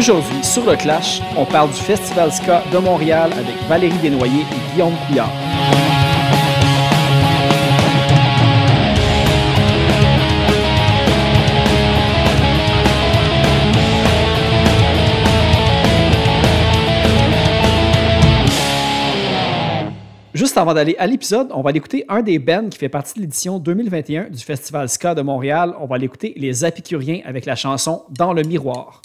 Aujourd'hui, sur le Clash, on parle du Festival Ska de Montréal avec Valérie Desnoyers et Guillaume Couillard. Juste avant d'aller à l'épisode, on va l'écouter un des bands qui fait partie de l'édition 2021 du Festival Ska de Montréal. On va l'écouter Les Apicuriens avec la chanson Dans le miroir.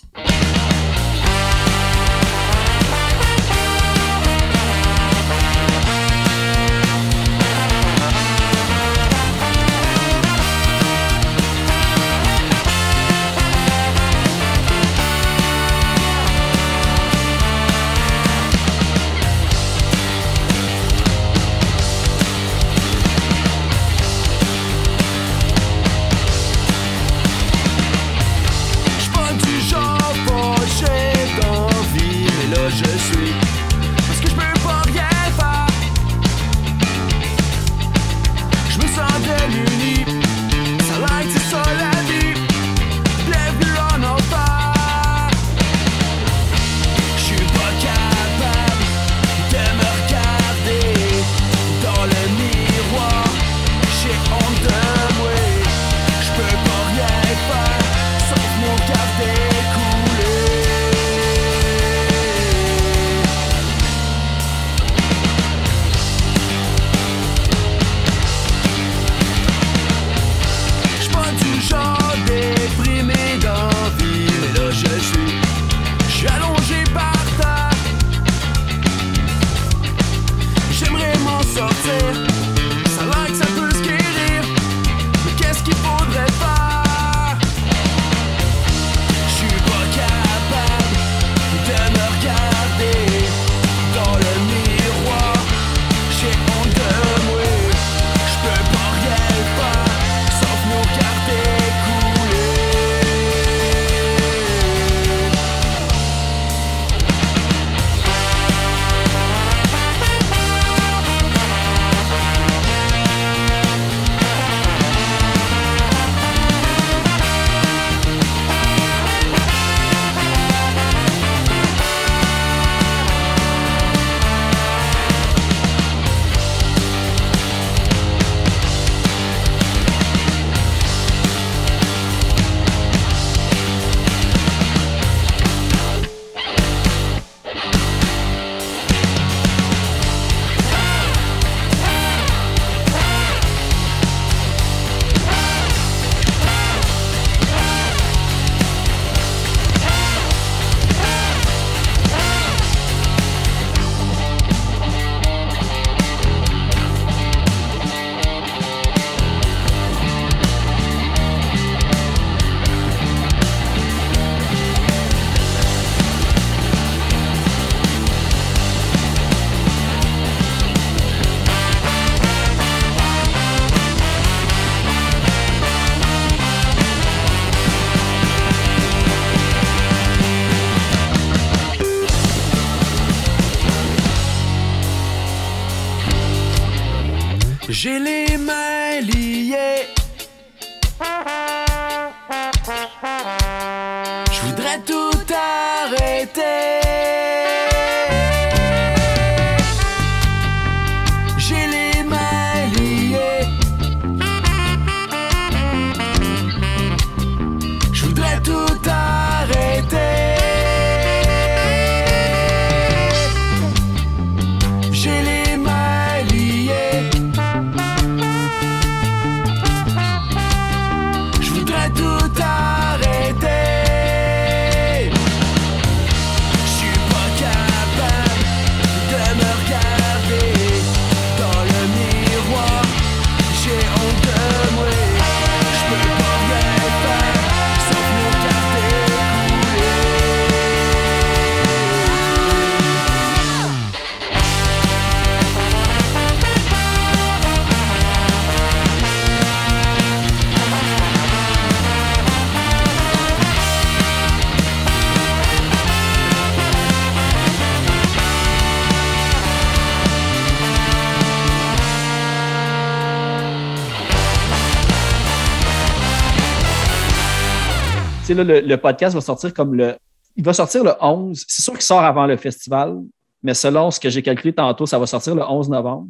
le, podcast va sortir comme le. Il va sortir le 11. C'est sûr qu'il sort avant le festival, mais selon ce que j'ai calculé tantôt, ça va sortir le 11 novembre.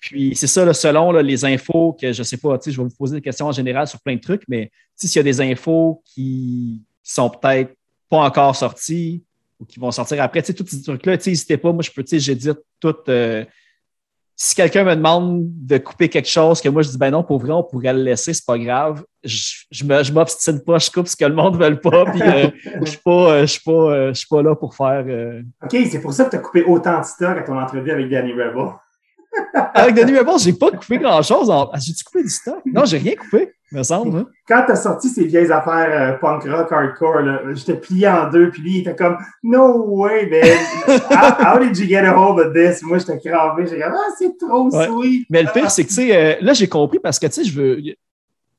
Puis c'est ça, selon les infos que je ne sais pas, je vais vous poser des questions en général sur plein de trucs, mais s'il y a des infos qui, sont peut-être pas encore sorties ou qui vont sortir après, tous ces trucs-là, n'hésitez pas, moi je peux, j'édite tout. Euh, si quelqu'un me demande de couper quelque chose, que moi je dis ben non, pour vrai, on pourrait le laisser, c'est pas grave. Je, je m'obstine pas, je coupe ce que le monde ne veut pas, puis euh, je suis pas, euh, je suis pas, je suis pas là pour faire. OK, c'est pour ça que tu as coupé autant de stock à ton entrevue avec Danny Rebel. Avec Denis Rebel, j'ai pas coupé grand-chose. En... Ah, j'ai-tu coupé du stock? Non, j'ai rien coupé, me semble. Hein. Quand t'as sorti ces vieilles affaires euh, punk rock hardcore, j'étais plié en deux, puis lui, il était comme « No way, man! how, did you get a hold of this? » Moi, j'étais cravé. J'ai dit « Ah, c'est trop sweet! » Mais le pire, c'est que, tu sais, euh, là, j'ai compris parce que, tu sais, je veux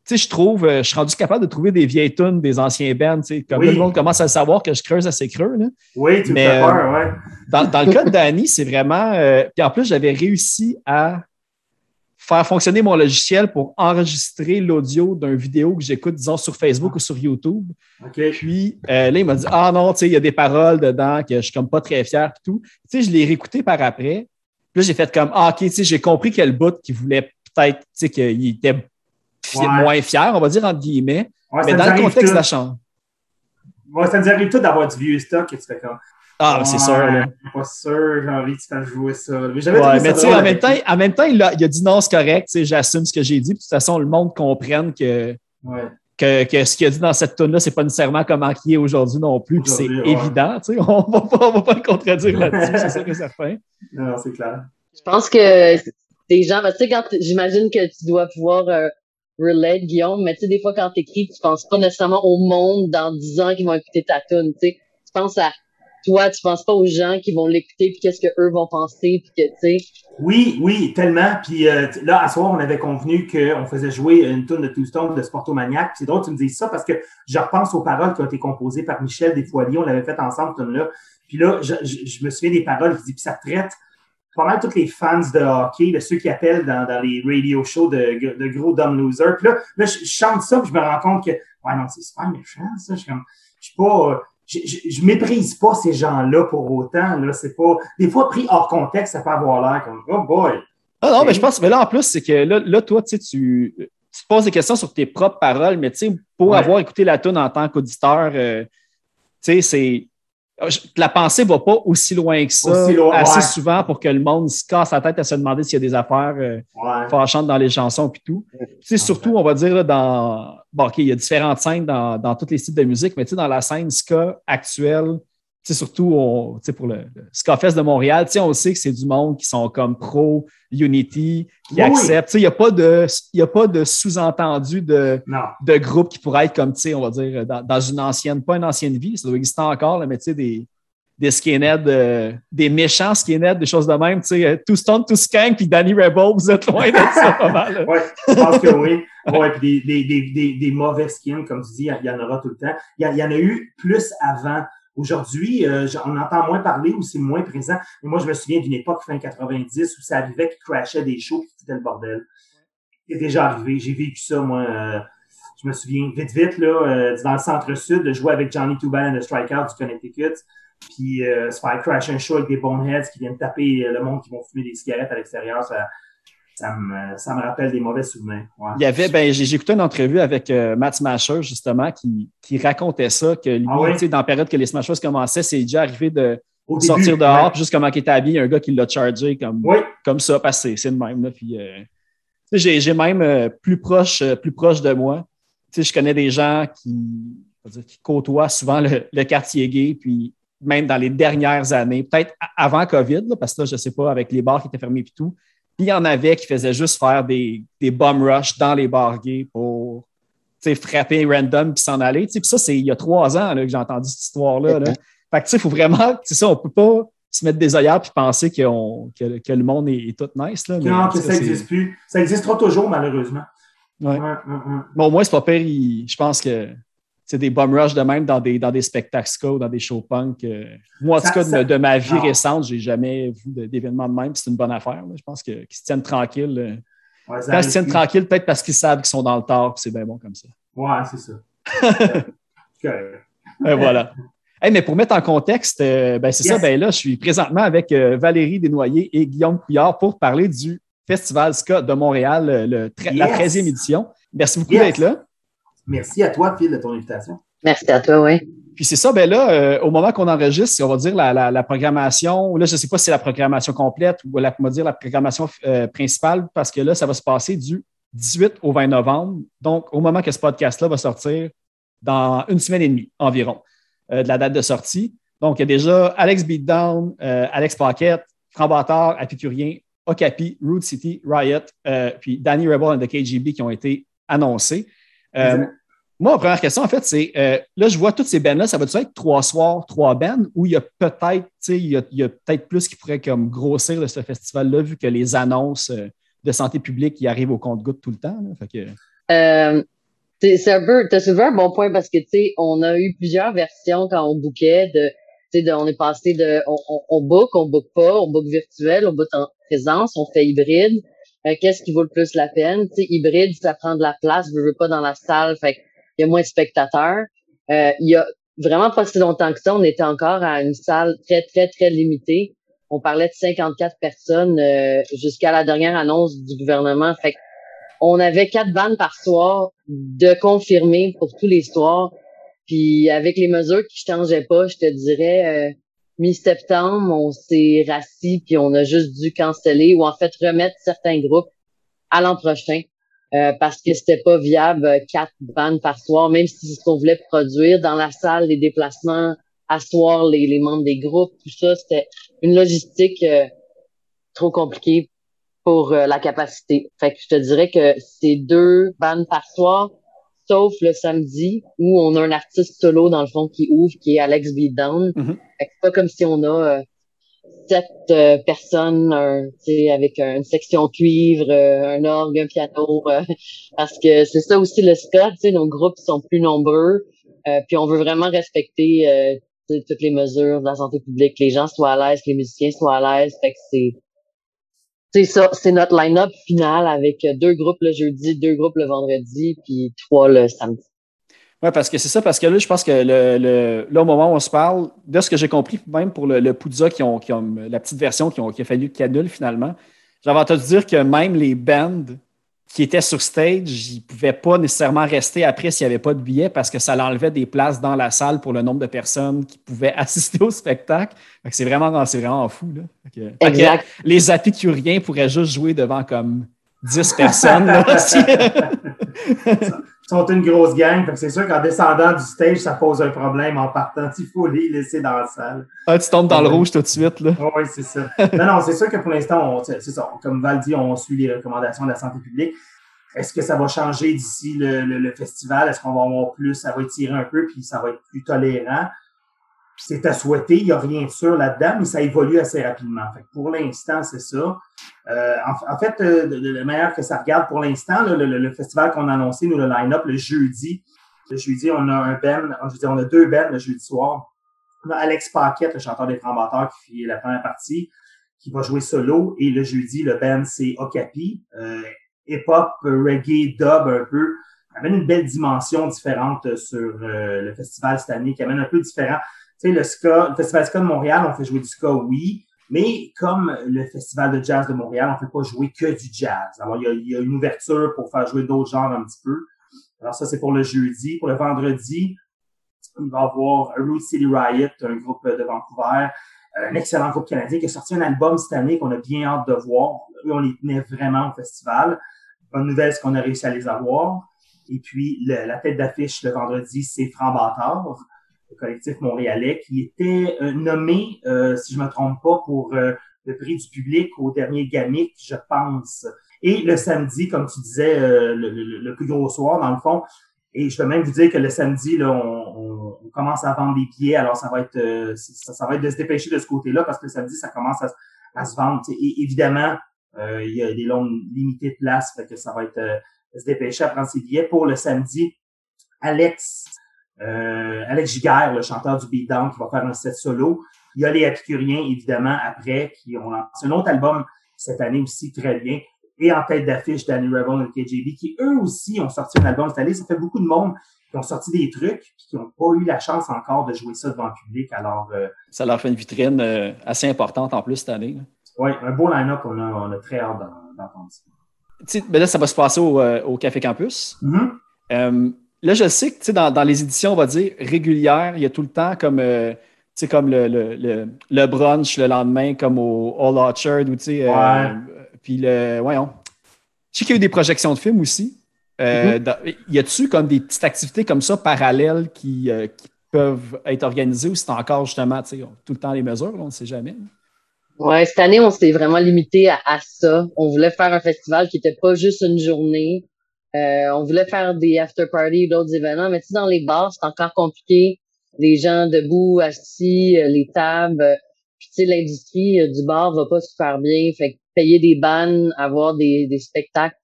tu sais, je trouve, euh, je suis rendu capable de trouver des vieilles tunes des anciens bands, tu sais, comme tout le monde commence à savoir que je creuse assez creux. Là. Oui, tu me fais peur, ouais. Dans, dans, le cas de Danny, c'est vraiment. Euh, puis en plus, j'avais réussi à faire fonctionner mon logiciel pour enregistrer l'audio d'une vidéo que j'écoute, disons, sur Facebook ou sur YouTube. Puis euh, là, il m'a dit Ah non, tu sais, il y a des paroles dedans que je suis comme pas très fier et tout. Tu sais, je l'ai réécouté par après. Puis là, j'ai fait comme Ah, OK, tu sais, j'ai compris quel bout qu'il voulait peut-être, tu sais, qu'il était moins fier, on va dire entre guillemets. mais dans le contexte de la chanson. Ouais, ça nous arrive tout d'avoir du vieux stock et tu fais comme. Ah, c'est sûr. Là. pas sûr, j'ai envie de faire jouer ça. Mais, ouais, mais tu sais, en, même temps, en même temps, il a, il a dit non, c'est correct, j'assume ce que j'ai dit. de toute façon, le monde comprenne que, que, que, ce qu'il a dit dans cette tune-là, c'est pas nécessairement comment il est aujourd'hui non plus. Puis c'est évident, tu sais, on va pas, va pas le contredire là-dessus, c'est ça que ça fait. Non, c'est clair. Je pense que des gens, tu sais, quand j'imagine que tu dois pouvoir euh, relate, Guillaume, mais tu sais, des fois, quand t'écris, tu penses pas nécessairement au monde dans 10 ans qui vont écouter ta tune, tu sais. Tu penses à toi, tu penses pas aux gens qui vont l'écouter, puis qu'est-ce que eux vont penser, puis que, tu sais? Oui, oui, tellement. Puis euh, là, à soir, on avait convenu qu'on faisait jouer une tune de Two Stone de Sportomaniac. c'est drôle que tu me dises ça parce que je repense aux paroles qui ont été composées par Michel Desfoiliers. On l'avait fait ensemble, tune là Puis là, je, me souviens des paroles qui dit, puis ça traite pas mal tous les fans de hockey, de ceux qui appellent dans, les radio shows de, de gros dumb losers. Puis là, là je, chante ça, puis je me rends compte que, ouais, non, c'est super méchant, ça. Je suis comme, je suis pas, je, je, méprise pas ces gens-là pour autant, là. C'est pas, des fois, pris hors contexte, ça peut avoir l'air comme, oh boy. Ah non, mais je pense, mais là, en plus, c'est que là, là toi, tu tu, tu poses des questions sur tes propres paroles, mais tu sais, pour avoir écouté la tune en tant qu'auditeur, euh, tu sais, c'est, la pensée ne va pas aussi loin que ça, assez souvent pour que le monde se casse la tête à se demander s'il y a des affaires euh, fâchantes dans les chansons et tout. Tu surtout, on va dire, dans. Bon, OK, il y a différentes scènes dans, dans tous les styles de musique, mais tu sais, dans la scène ska actuelle, surtout on, pour le, le Scafest de Montréal, on sait que c'est du monde qui sont comme pro Unity, qui acceptent. Il n'y a pas de, de sous-entendu de, de groupe qui pourrait être comme, on va dire, dans, une ancienne, pas une ancienne vie, ça doit exister encore, mais des, des skinheads, euh, des méchants skinheads, des choses de même, sais, Two Stone, Two Skank, puis Danny Rebel, vous êtes loin de ça pas mal. oui, je pense que oui. Ouais, puis des, des, des, des, mauvais skins, comme tu dis, il y en aura tout le temps. Il y, y en a eu plus avant. Aujourd'hui, euh, on entend moins parler ou c'est moins présent. Mais moi, je me souviens d'une époque fin 90 où ça arrivait qu'il crashait des shows qui c'était le bordel. C'est déjà arrivé. J'ai vécu ça, moi. Euh, je me souviens vite, vite, là, euh, dans le centre-sud, de jouer avec Johnny Tubal and the Strikeout du Connecticut. Puis se faire crash un show avec des boneheads qui viennent taper le monde qui vont fumer des cigarettes à l'extérieur. Ça, ça me, ça me rappelle des mauvais souvenirs. Il y avait, ben, j'ai écouté une entrevue avec euh, Matt Smasher, justement, qui, qui racontait ça, que lui, ah dans la période que les Smashers commençaient, c'est déjà arrivé de sortir dehors, puis juste comment il était habillé, un gars qui l'a chargé comme, comme ça, parce que c'est le même. Là, puis, euh, j'ai même euh, plus, proche, plus proche de moi. je connais des gens qui, qui côtoient souvent le, quartier gay, puis même dans les dernières années, peut-être avant COVID, parce que là, je ne sais pas, avec les bars qui étaient fermés et tout, puis il y en avait qui faisaient juste faire des, des bum rush dans les bars gays pour frapper random puis s'en aller. Puis ça, c'est il y a trois ans là, que j'ai entendu cette histoire-là. Là. Fait que il faut vraiment, c'est ça, on peut pas se mettre des œillères puis penser que, que, le monde est, tout nice. Là, non, que ça n'existe plus. Ça existera toujours, malheureusement. Ouais. Bon, au moins, c'est pas pire. je pense que des bum rush de même dans des, dans des spectacles ska dans des shows punk. Euh, moi, en tout cas, de, ma vie récente, j'ai jamais vu d'événements de même. C'est une bonne affaire. Je pense qu'ils se tiennent tranquilles. Euh. Quand ils se tiennent tranquilles, peut-être parce qu'ils savent qu'ils sont dans le tort, c'est bien bon comme ça. Ouais, c'est ça. Et voilà. Hey, mais pour mettre en contexte, euh, ben, c'est Yes. ça, ben là, je suis présentement avec euh, Valérie Desnoyers et Guillaume Couillard pour parler du Festival Ska de Montréal, le la Yes. 13e édition. Merci beaucoup Yes. d'être là. Merci à toi, Phil, de ton invitation. Merci à toi, oui. Puis c'est ça, ben là, euh, au moment qu'on enregistre, on va dire la, la- la programmation, là, je ne sais pas si c'est la programmation complète ou la, on va dire la programmation euh, principale, parce que là, ça va se passer du 18 au 20 novembre. Donc, au moment que ce podcast-là va sortir, dans une semaine et demie environ euh, de la date de sortie. Donc, il y a déjà Alex Beatdown, euh, Alex Paquette, Franc Bâtard, Apicurien, Okapi, Root City, Riot, euh, puis Danny Rebel and the KGB qui ont été annoncés. Euh, moi, ma première question, en fait, c'est euh, là, je vois toutes ces bands-là, ça va-tu être trois soirs, trois bands, ou il y a peut-être, tu sais, il y a, y peut-être plus qui pourrait comme grossir de ce festival-là, vu que les annonces euh, de santé publique qui arrivent au compte-goutte tout le temps. là? Fait que, Euh, c'est un peu, t'as soulevé un bon point parce que, tu sais, on a eu plusieurs versions quand on bookait de, tu sais, de, on est passé de, on, on, on book, on book pas, on book virtuel, on book en présence, on fait hybride. Euh, Qu'est-ce qui vaut le plus la peine? Tu sais, hybride, ça prend de la place, je veux pas dans la salle, fait il y a moins de spectateurs. Euh, il y a vraiment pas si longtemps que ça, on était encore à une salle très, très, très limitée. On parlait de 54 personnes euh, jusqu'à la dernière annonce du gouvernement. Fait on avait quatre bandes par soir de confirmer pour tous les soirs. Puis avec les mesures qui changeaient pas, je te dirais euh, mi-septembre, on s'est rassis puis on a juste dû canceller ou en fait remettre certains groupes à l'an prochain euh, parce que c'était pas viable euh, quatre bandes par soir, même si c'est ce qu'on voulait produire dans la salle, les déplacements, asseoir les, membres des groupes, tout ça, c'était une logistique euh, trop compliquée pour la capacité. Fait que je te dirais que c'est deux bandes par soir, sauf le samedi où on a un artiste solo dans le fond qui ouvre, qui est Alex Beatdown. Mhm. Fait que c'est pas comme si on a euh, sept euh, personnes, un, avec une section cuivre, euh, un orgue, un piano, parce que c'est ça aussi le ska, nos groupes sont plus nombreux, puis on veut vraiment respecter toutes les mesures de la santé publique, que les gens soient à l'aise, que les musiciens soient à l'aise, fait que c'est c'est ça, c'est notre line-up final avec deux groupes le jeudi, deux groupes le vendredi, puis trois le samedi. Oui, parce que c'est ça, parce que là, je pense que le, le- là, au moment où on se parle, de ce que j'ai compris, même pour le, le Poudza qui ont, qui ont la petite version qui, ont, qui a fallu qu'ils annulent finalement, j'avais entendu dire que même les bands qui étaient sur stage, ils ne pouvaient pas nécessairement rester après s'il n'y avait pas de billets parce que ça l'enlevait des places dans la salle pour le nombre de personnes qui pouvaient assister au spectacle. C'est vraiment, c'est vraiment fou. Là. Que les apicuriens pourraient juste jouer devant comme 10 personnes. là, sont une grosse gang, c'est sûr qu'en descendant du stage, ça pose un problème en partant. Il faut les laisser dans la salle. Ah, tu tombes dans le rouge tout de suite. Là. Oh, oui, c'est ça. Non, non, c'est sûr que pour l'instant, on- ça. Comme Val dit, on suit les recommandations de la santé publique. Est-ce que ça va changer d'ici le, le- le festival? Est-ce qu'on va avoir plus? Ça va étirer un peu, puis ça va être plus tolérant. C'est à souhaiter. Il n'y a rien de sûr là-dedans, mais ça évolue assez rapidement. Fait que pour l'instant, c'est ça. Euh, en, en fait, euh, la manière que ça regarde pour l'instant, le, le- le festival qu'on a annoncé, nous, le line-up, le jeudi. Le jeudi, on a un Ben, je veux dire, on a deux Ben le jeudi soir. On a Alex Paquette, le chanteur des Francs-Batteurs, qui fait la première partie, qui va jouer solo. Et le jeudi, le band, c'est Okapi. Euh, hip-hop, reggae, dub un peu. amène une belle dimension différente sur euh, le festival cette année, qui amène un peu différent. Le le festival ska de Montréal, on fait jouer du ska, oui. Mais comme le festival de jazz de Montréal, on fait pas jouer que du jazz. Alors, il y a, une ouverture pour faire jouer d'autres genres un petit peu. Alors, ça, c'est pour le jeudi. Pour le vendredi, il va avoir Root City Riot, un groupe de Vancouver, un excellent groupe canadien qui a sorti un album cette année qu'on a bien hâte de voir. Eux, on les tenait vraiment au festival. Bonne nouvelle, c'est qu'on a réussi à les avoir? Et puis, la tête d'affiche le vendredi, c'est Franc Bâtard, collectif montréalais, qui était euh, nommé, euh, si je me trompe pas, pour euh, le prix du public au dernier Gamic, je pense. Et le samedi, comme tu disais, le, plus gros soir, dans le fond, et je peux même vous dire que le samedi, là, on, commence à vendre des billets. Alors, ça va être ça, va être de se dépêcher de ce côté-là parce que le samedi, ça commence à, se- vendre. Et évidemment, il y a des longues limitées de place, fait que ça va être euh, se dépêcher à prendre ses billets. Pour le samedi, Alex, euh, Alex Giguère, le chanteur du Beatdown, qui va faire un set solo. Il y a les Épicuriens, évidemment, après, qui ont lancé un autre album cette année aussi très bien. Et en tête d'affiche, Danny Rebel et KJB, qui eux aussi ont sorti un album cette année. Ça fait beaucoup de monde qui ont sorti des trucs, puis qui n'ont pas eu la chance encore de jouer ça devant le public. Alors, euh, Ça leur fait une vitrine euh, assez importante en plus cette année. ouais, un beau line-up, on a, on a très hâte d'en- d'entendre ça. Ben là, ça va se passer au, au Café Campus. Mhm. Euh, là, je sais que tu sais, dans, dans les éditions, on va dire régulières, il y a tout le temps comme, euh, tu sais, comme le, le, le, le brunch le lendemain, comme au All Orchard, ou tu sais, euh, Ouais. puis le, voyons. Je sais qu'il y a eu des projections de films aussi. Euh, dans- y a-tu comme des petites activités comme ça parallèles qui, euh, qui peuvent être organisées ou c'est encore justement, tu sais, tout le temps les mesures, là, on ne sait jamais. Ouais, cette année, on s'est vraiment limité à, à ça. On voulait faire un festival qui était pas juste une journée. Euh, on voulait faire des after parties, d'autres événements, mais tu sais, dans les bars, c'est encore compliqué. Les gens debout, assis, euh, les tables. Puis tu sais, l'industrie euh, du bar va pas super bien. Fait que payer des bannes, avoir des, des spectacles,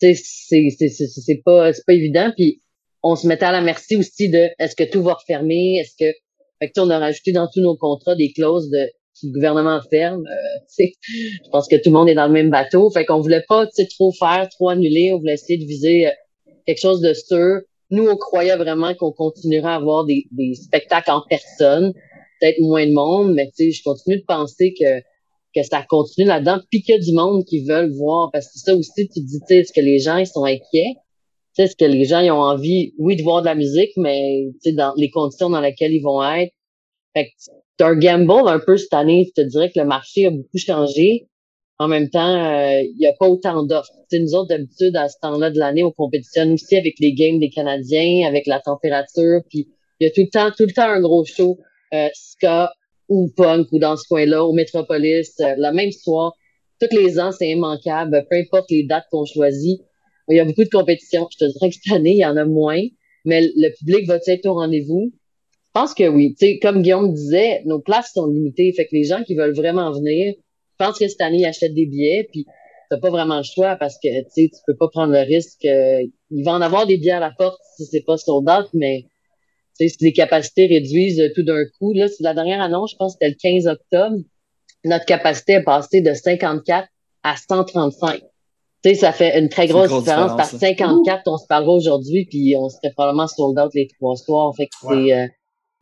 tu sais, c'est c'est c'est pas c'est pas évident. Puis on se mettait à la merci aussi de est-ce que tout va refermer, est-ce que fait que tu sais, on a rajouté dans tous nos contrats des clauses de le gouvernement ferme, euh, je pense que tout le monde est dans le même bateau. Fait qu'on voulait pas trop faire, trop annuler. On voulait essayer de viser euh, quelque chose de sûr. Nous, on croyait vraiment qu'on continuerait à avoir des, des spectacles en personne, peut-être moins de monde, mais je continue de penser que que ça continue là-dedans, puis du monde qui veulent voir. Parce que ça aussi, tu te dis, est-ce que les gens ils sont inquiets? Est-ce que les gens ils ont envie, oui, de voir de la musique, mais dans les conditions dans lesquelles ils vont être? Fait que c'est un gamble un peu cette année. Je te dirais que le marché a beaucoup changé. En même temps, euh, il y a pas autant d'offres. Nous autres, d'habitude, à ce temps-là de l'année, on compétitionne aussi avec les games des Canadiens, avec la température, puis il y a tout le temps, tout le temps un gros show, euh, ska ou punk ou dans ce coin-là, au Métropolis, euh, la même soir. Tous les ans, c'est immanquable, peu importe les dates qu'on choisit. Il y a beaucoup de compétitions. Je te dirais que cette année, il y en a moins, mais le public va être au rendez-vous? Je pense que oui. Tu sais, comme Guillaume disait, nos places sont limitées. Fait que les gens qui veulent vraiment venir, je pense que cette année, ils achètent des billets, puis t'as pas vraiment le choix parce que tu sais, tu peux pas prendre le risque. euh, il va en avoir des billets à la porte si c'est pas sold out, mais tu sais, si les capacités réduisent tout d'un coup, là, c'est la dernière annonce, je pense que c'était le 15 octobre, notre capacité est passée de 54 à 135. Tu sais, ça fait une très une grosse, différence. Par différence, 54, on se parlera aujourd'hui, puis on serait probablement sold out les trois soirs. Fait que c'est, euh,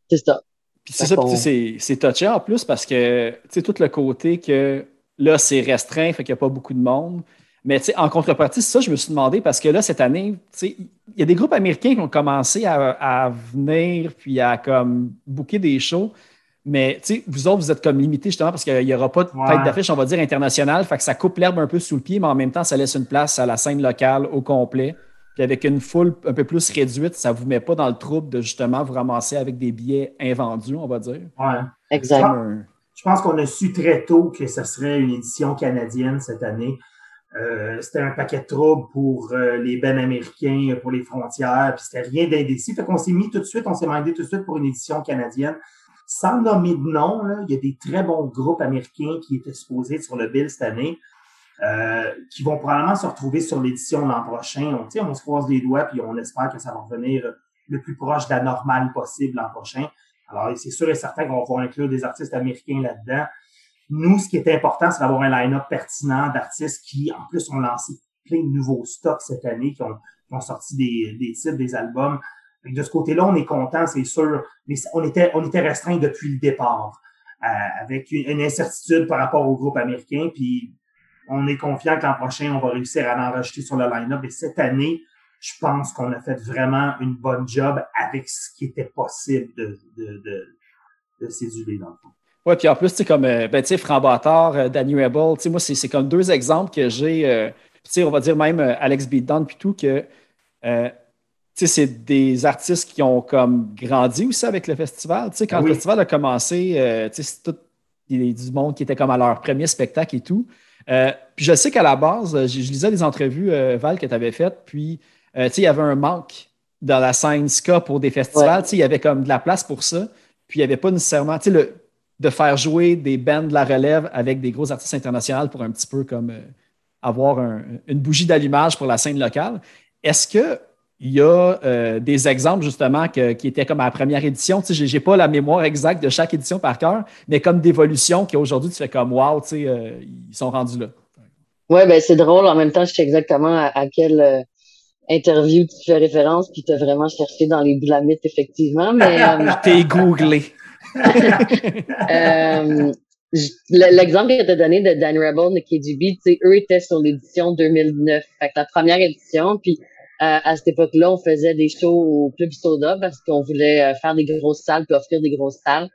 c'est ça. Puis c'est ça, c'est c'est touché en plus parce que, tu sais, tout le côté que là, c'est restreint, fait qu'il n'y a pas beaucoup de monde. Mais tu sais, en contrepartie, c'est ça, je me suis demandé parce que là, cette année, tu sais, il y a des groupes américains qui ont commencé à, à venir puis à comme booker des shows. Mais tu sais, vous autres, vous êtes comme limités justement parce qu'il n'y aura pas de Ouais. tête d'affiche, on va dire, internationale. Fait que ça coupe l'herbe un peu sous le pied, mais en même temps, ça laisse une place à la scène locale au complet. Puis avec une foule un peu plus réduite, ça ne vous met pas dans le trouble de justement vous ramasser avec des billets invendus, on va dire? Ouais. Exact. Comme un- Je pense qu'on a su très tôt que ce serait une édition canadienne cette année. Euh, c'était un paquet de troubles pour euh, les bennes américains, pour les frontières, puis c'était rien d'indécis. Fait qu'on s'est mis tout de suite, on s'est mandé tout de suite pour une édition canadienne. Sans nommer de nom, là, il y a des très bons groupes américains qui étaient supposés sur le bill cette année, euh, qui vont probablement se retrouver sur l'édition l'an prochain. On, on se croise les doigts, puis on espère que ça va revenir le plus proche de la normale possible l'an prochain. Alors, c'est sûr et certain qu'on va inclure des artistes américains là-dedans. Nous, ce qui est important, c'est d'avoir un line-up pertinent d'artistes qui, en plus, ont lancé plein de nouveaux stocks cette année, qui ont, sorti des, titres, des albums. De ce côté-là, on est content, c'est sûr, mais on était, on était restreint depuis le départ, euh, avec une, une incertitude par rapport au groupe américain, puis on est confiant que l'an prochain, on va réussir à en rajouter sur le line-up. Et cette année, je pense qu'on a fait vraiment une bonne job avec ce qui était possible de, de, de, de céduler dans le fond. Ouais, puis en plus, tu sais, comme, euh, ben, tu sais, euh, Danny Rebel, tu sais, moi, c'est comme deux exemples que j'ai, euh, tu sais, on va dire même euh, Alex Beatdown, puis tout, que, tu sais, c'est des artistes qui ont comme grandi aussi avec le festival. Tu sais, quand Oui. le festival a commencé, tu sais, c'est tout il y a du monde qui était comme à leur premier spectacle et tout. Euh, puis je sais qu'à la base, euh, je, je lisais des entrevues, euh, Val, que tu avais faites, puis, euh, tu sais, il y avait un manque dans la scène ska pour des festivals. Ouais. Tu sais, il y avait comme de la place pour ça. Puis il n'y avait pas nécessairement, tu sais, le, de faire jouer des bands de la relève avec des gros artistes internationaux pour un petit peu comme avoir un- une bougie d'allumage pour la scène locale. Est-ce que il y a euh, des exemples justement que- qui étaient comme à la première édition. Tu sais, j'ai- j'ai pas la mémoire exacte de chaque édition par cœur, mais comme d'évolution qu'aujourd'hui tu fais comme wow, tu sais, euh, ils sont rendus là. Ouais, ben c'est drôle. En même temps, je sais exactement à, à quel euh, interview, tu fais référence, puis tu as vraiment cherché dans les blamites, effectivement. Mais euh, googlé. euh, j- le- l'exemple que tu as donné de Dan Rebel, tu sais, eux étaient sur l'édition 2009. Fait que la première édition, puis euh, à cette époque-là, on faisait des shows au Club Soda parce qu'on voulait euh, faire des grosses salles puis offrir des grosses salles.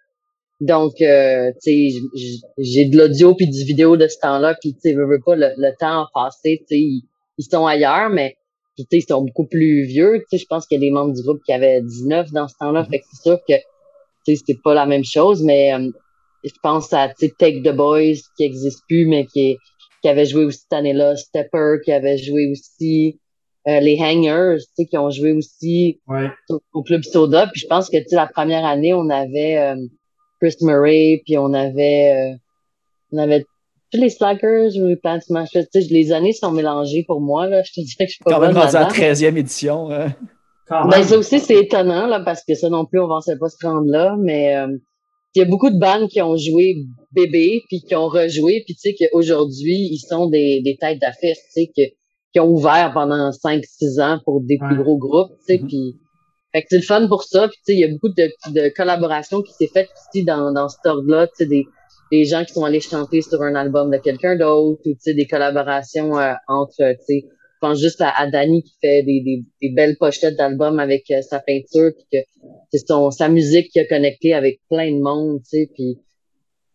Donc, euh, tu sais, j'ai de l'audio puis du vidéo de ce temps-là, puis tu sais, veux, veux pas, le, le temps a passé, tu sais, ils, ils sont ailleurs, mais tu sais, ils sont beaucoup plus vieux. Tu sais, je pense qu'il y a des membres du groupe qui avaient 19 dans ce temps-là, fait que c'est sûr que, tu sais, c'est pas la même chose, mais euh, je pense à, tu sais, Take the Boys, qui existe plus, mais qui, est- qui avait joué aussi cette année-là, Stepper, qui avait joué aussi, euh, les Hangers, tu sais, qui ont joué aussi Ouais. au, au Club Soda. Puis je pense que, tu sais, la première année, on avait euh, Chris Murray, puis on avait, euh, on avait tous les Slackers ou les Plants Smash. Tu sais, les années sont mélangées pour moi, là. Je te dirais que je suis pas Quand même rendu à la là-dedans. 13e édition. hein. Quand Ben, même. ça aussi, c'est étonnant, là, parce que ça non plus, on pensait pas se rendre là, mais euh, il y a beaucoup de bandes qui ont joué bébé, puis qui ont rejoué, puis tu sais qu'aujourd'hui, ils sont des, des têtes d'affiche, tu sais, que, qui ont ouvert pendant 5-6 ans pour des plus gros groupes, tu sais, Mhm. puis fait que c'est le fun pour ça, puis tu sais, il y a beaucoup de, de collaborations qui s'est faites ici dans, dans ce ordre-là, tu sais, des, des gens qui sont allés chanter sur un album de quelqu'un d'autre, ou tu sais, des collaborations euh, entre, tu sais, je pense juste à, à Danny qui fait des, des, des belles pochettes d'albums avec euh, sa peinture puis que c'est son sa musique qui a connecté avec plein de monde, tu sais, puis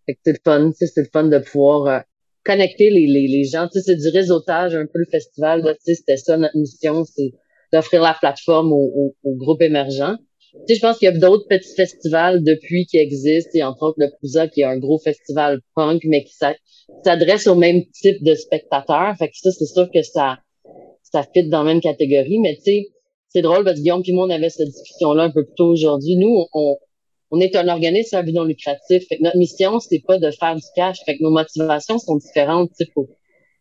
fait que c'est le fun, tu sais, c'est le fun de pouvoir euh, connecter les, les, les gens, tu sais, c'est du réseautage un peu le festival, là, tu sais, c'était ça notre mission, c'est d'offrir la plateforme aux, aux, groupes émergents. Tu sais, je pense qu'il y a d'autres petits festivals depuis qui existent, et entre autres le Pousa qui est un gros festival punk, mais qui s'a- s'adresse au même type de spectateurs. Fait que ça, c'est sûr que ça, ça fit dans la même catégorie, mais tu sais, c'est drôle parce que Guillaume puis moi, on avait cette discussion-là un peu plus tôt aujourd'hui. Nous, on, on est un organisme à but non lucratif. Fait que notre mission, c'est pas de faire du cash. Fait que nos motivations sont différentes, sais, pour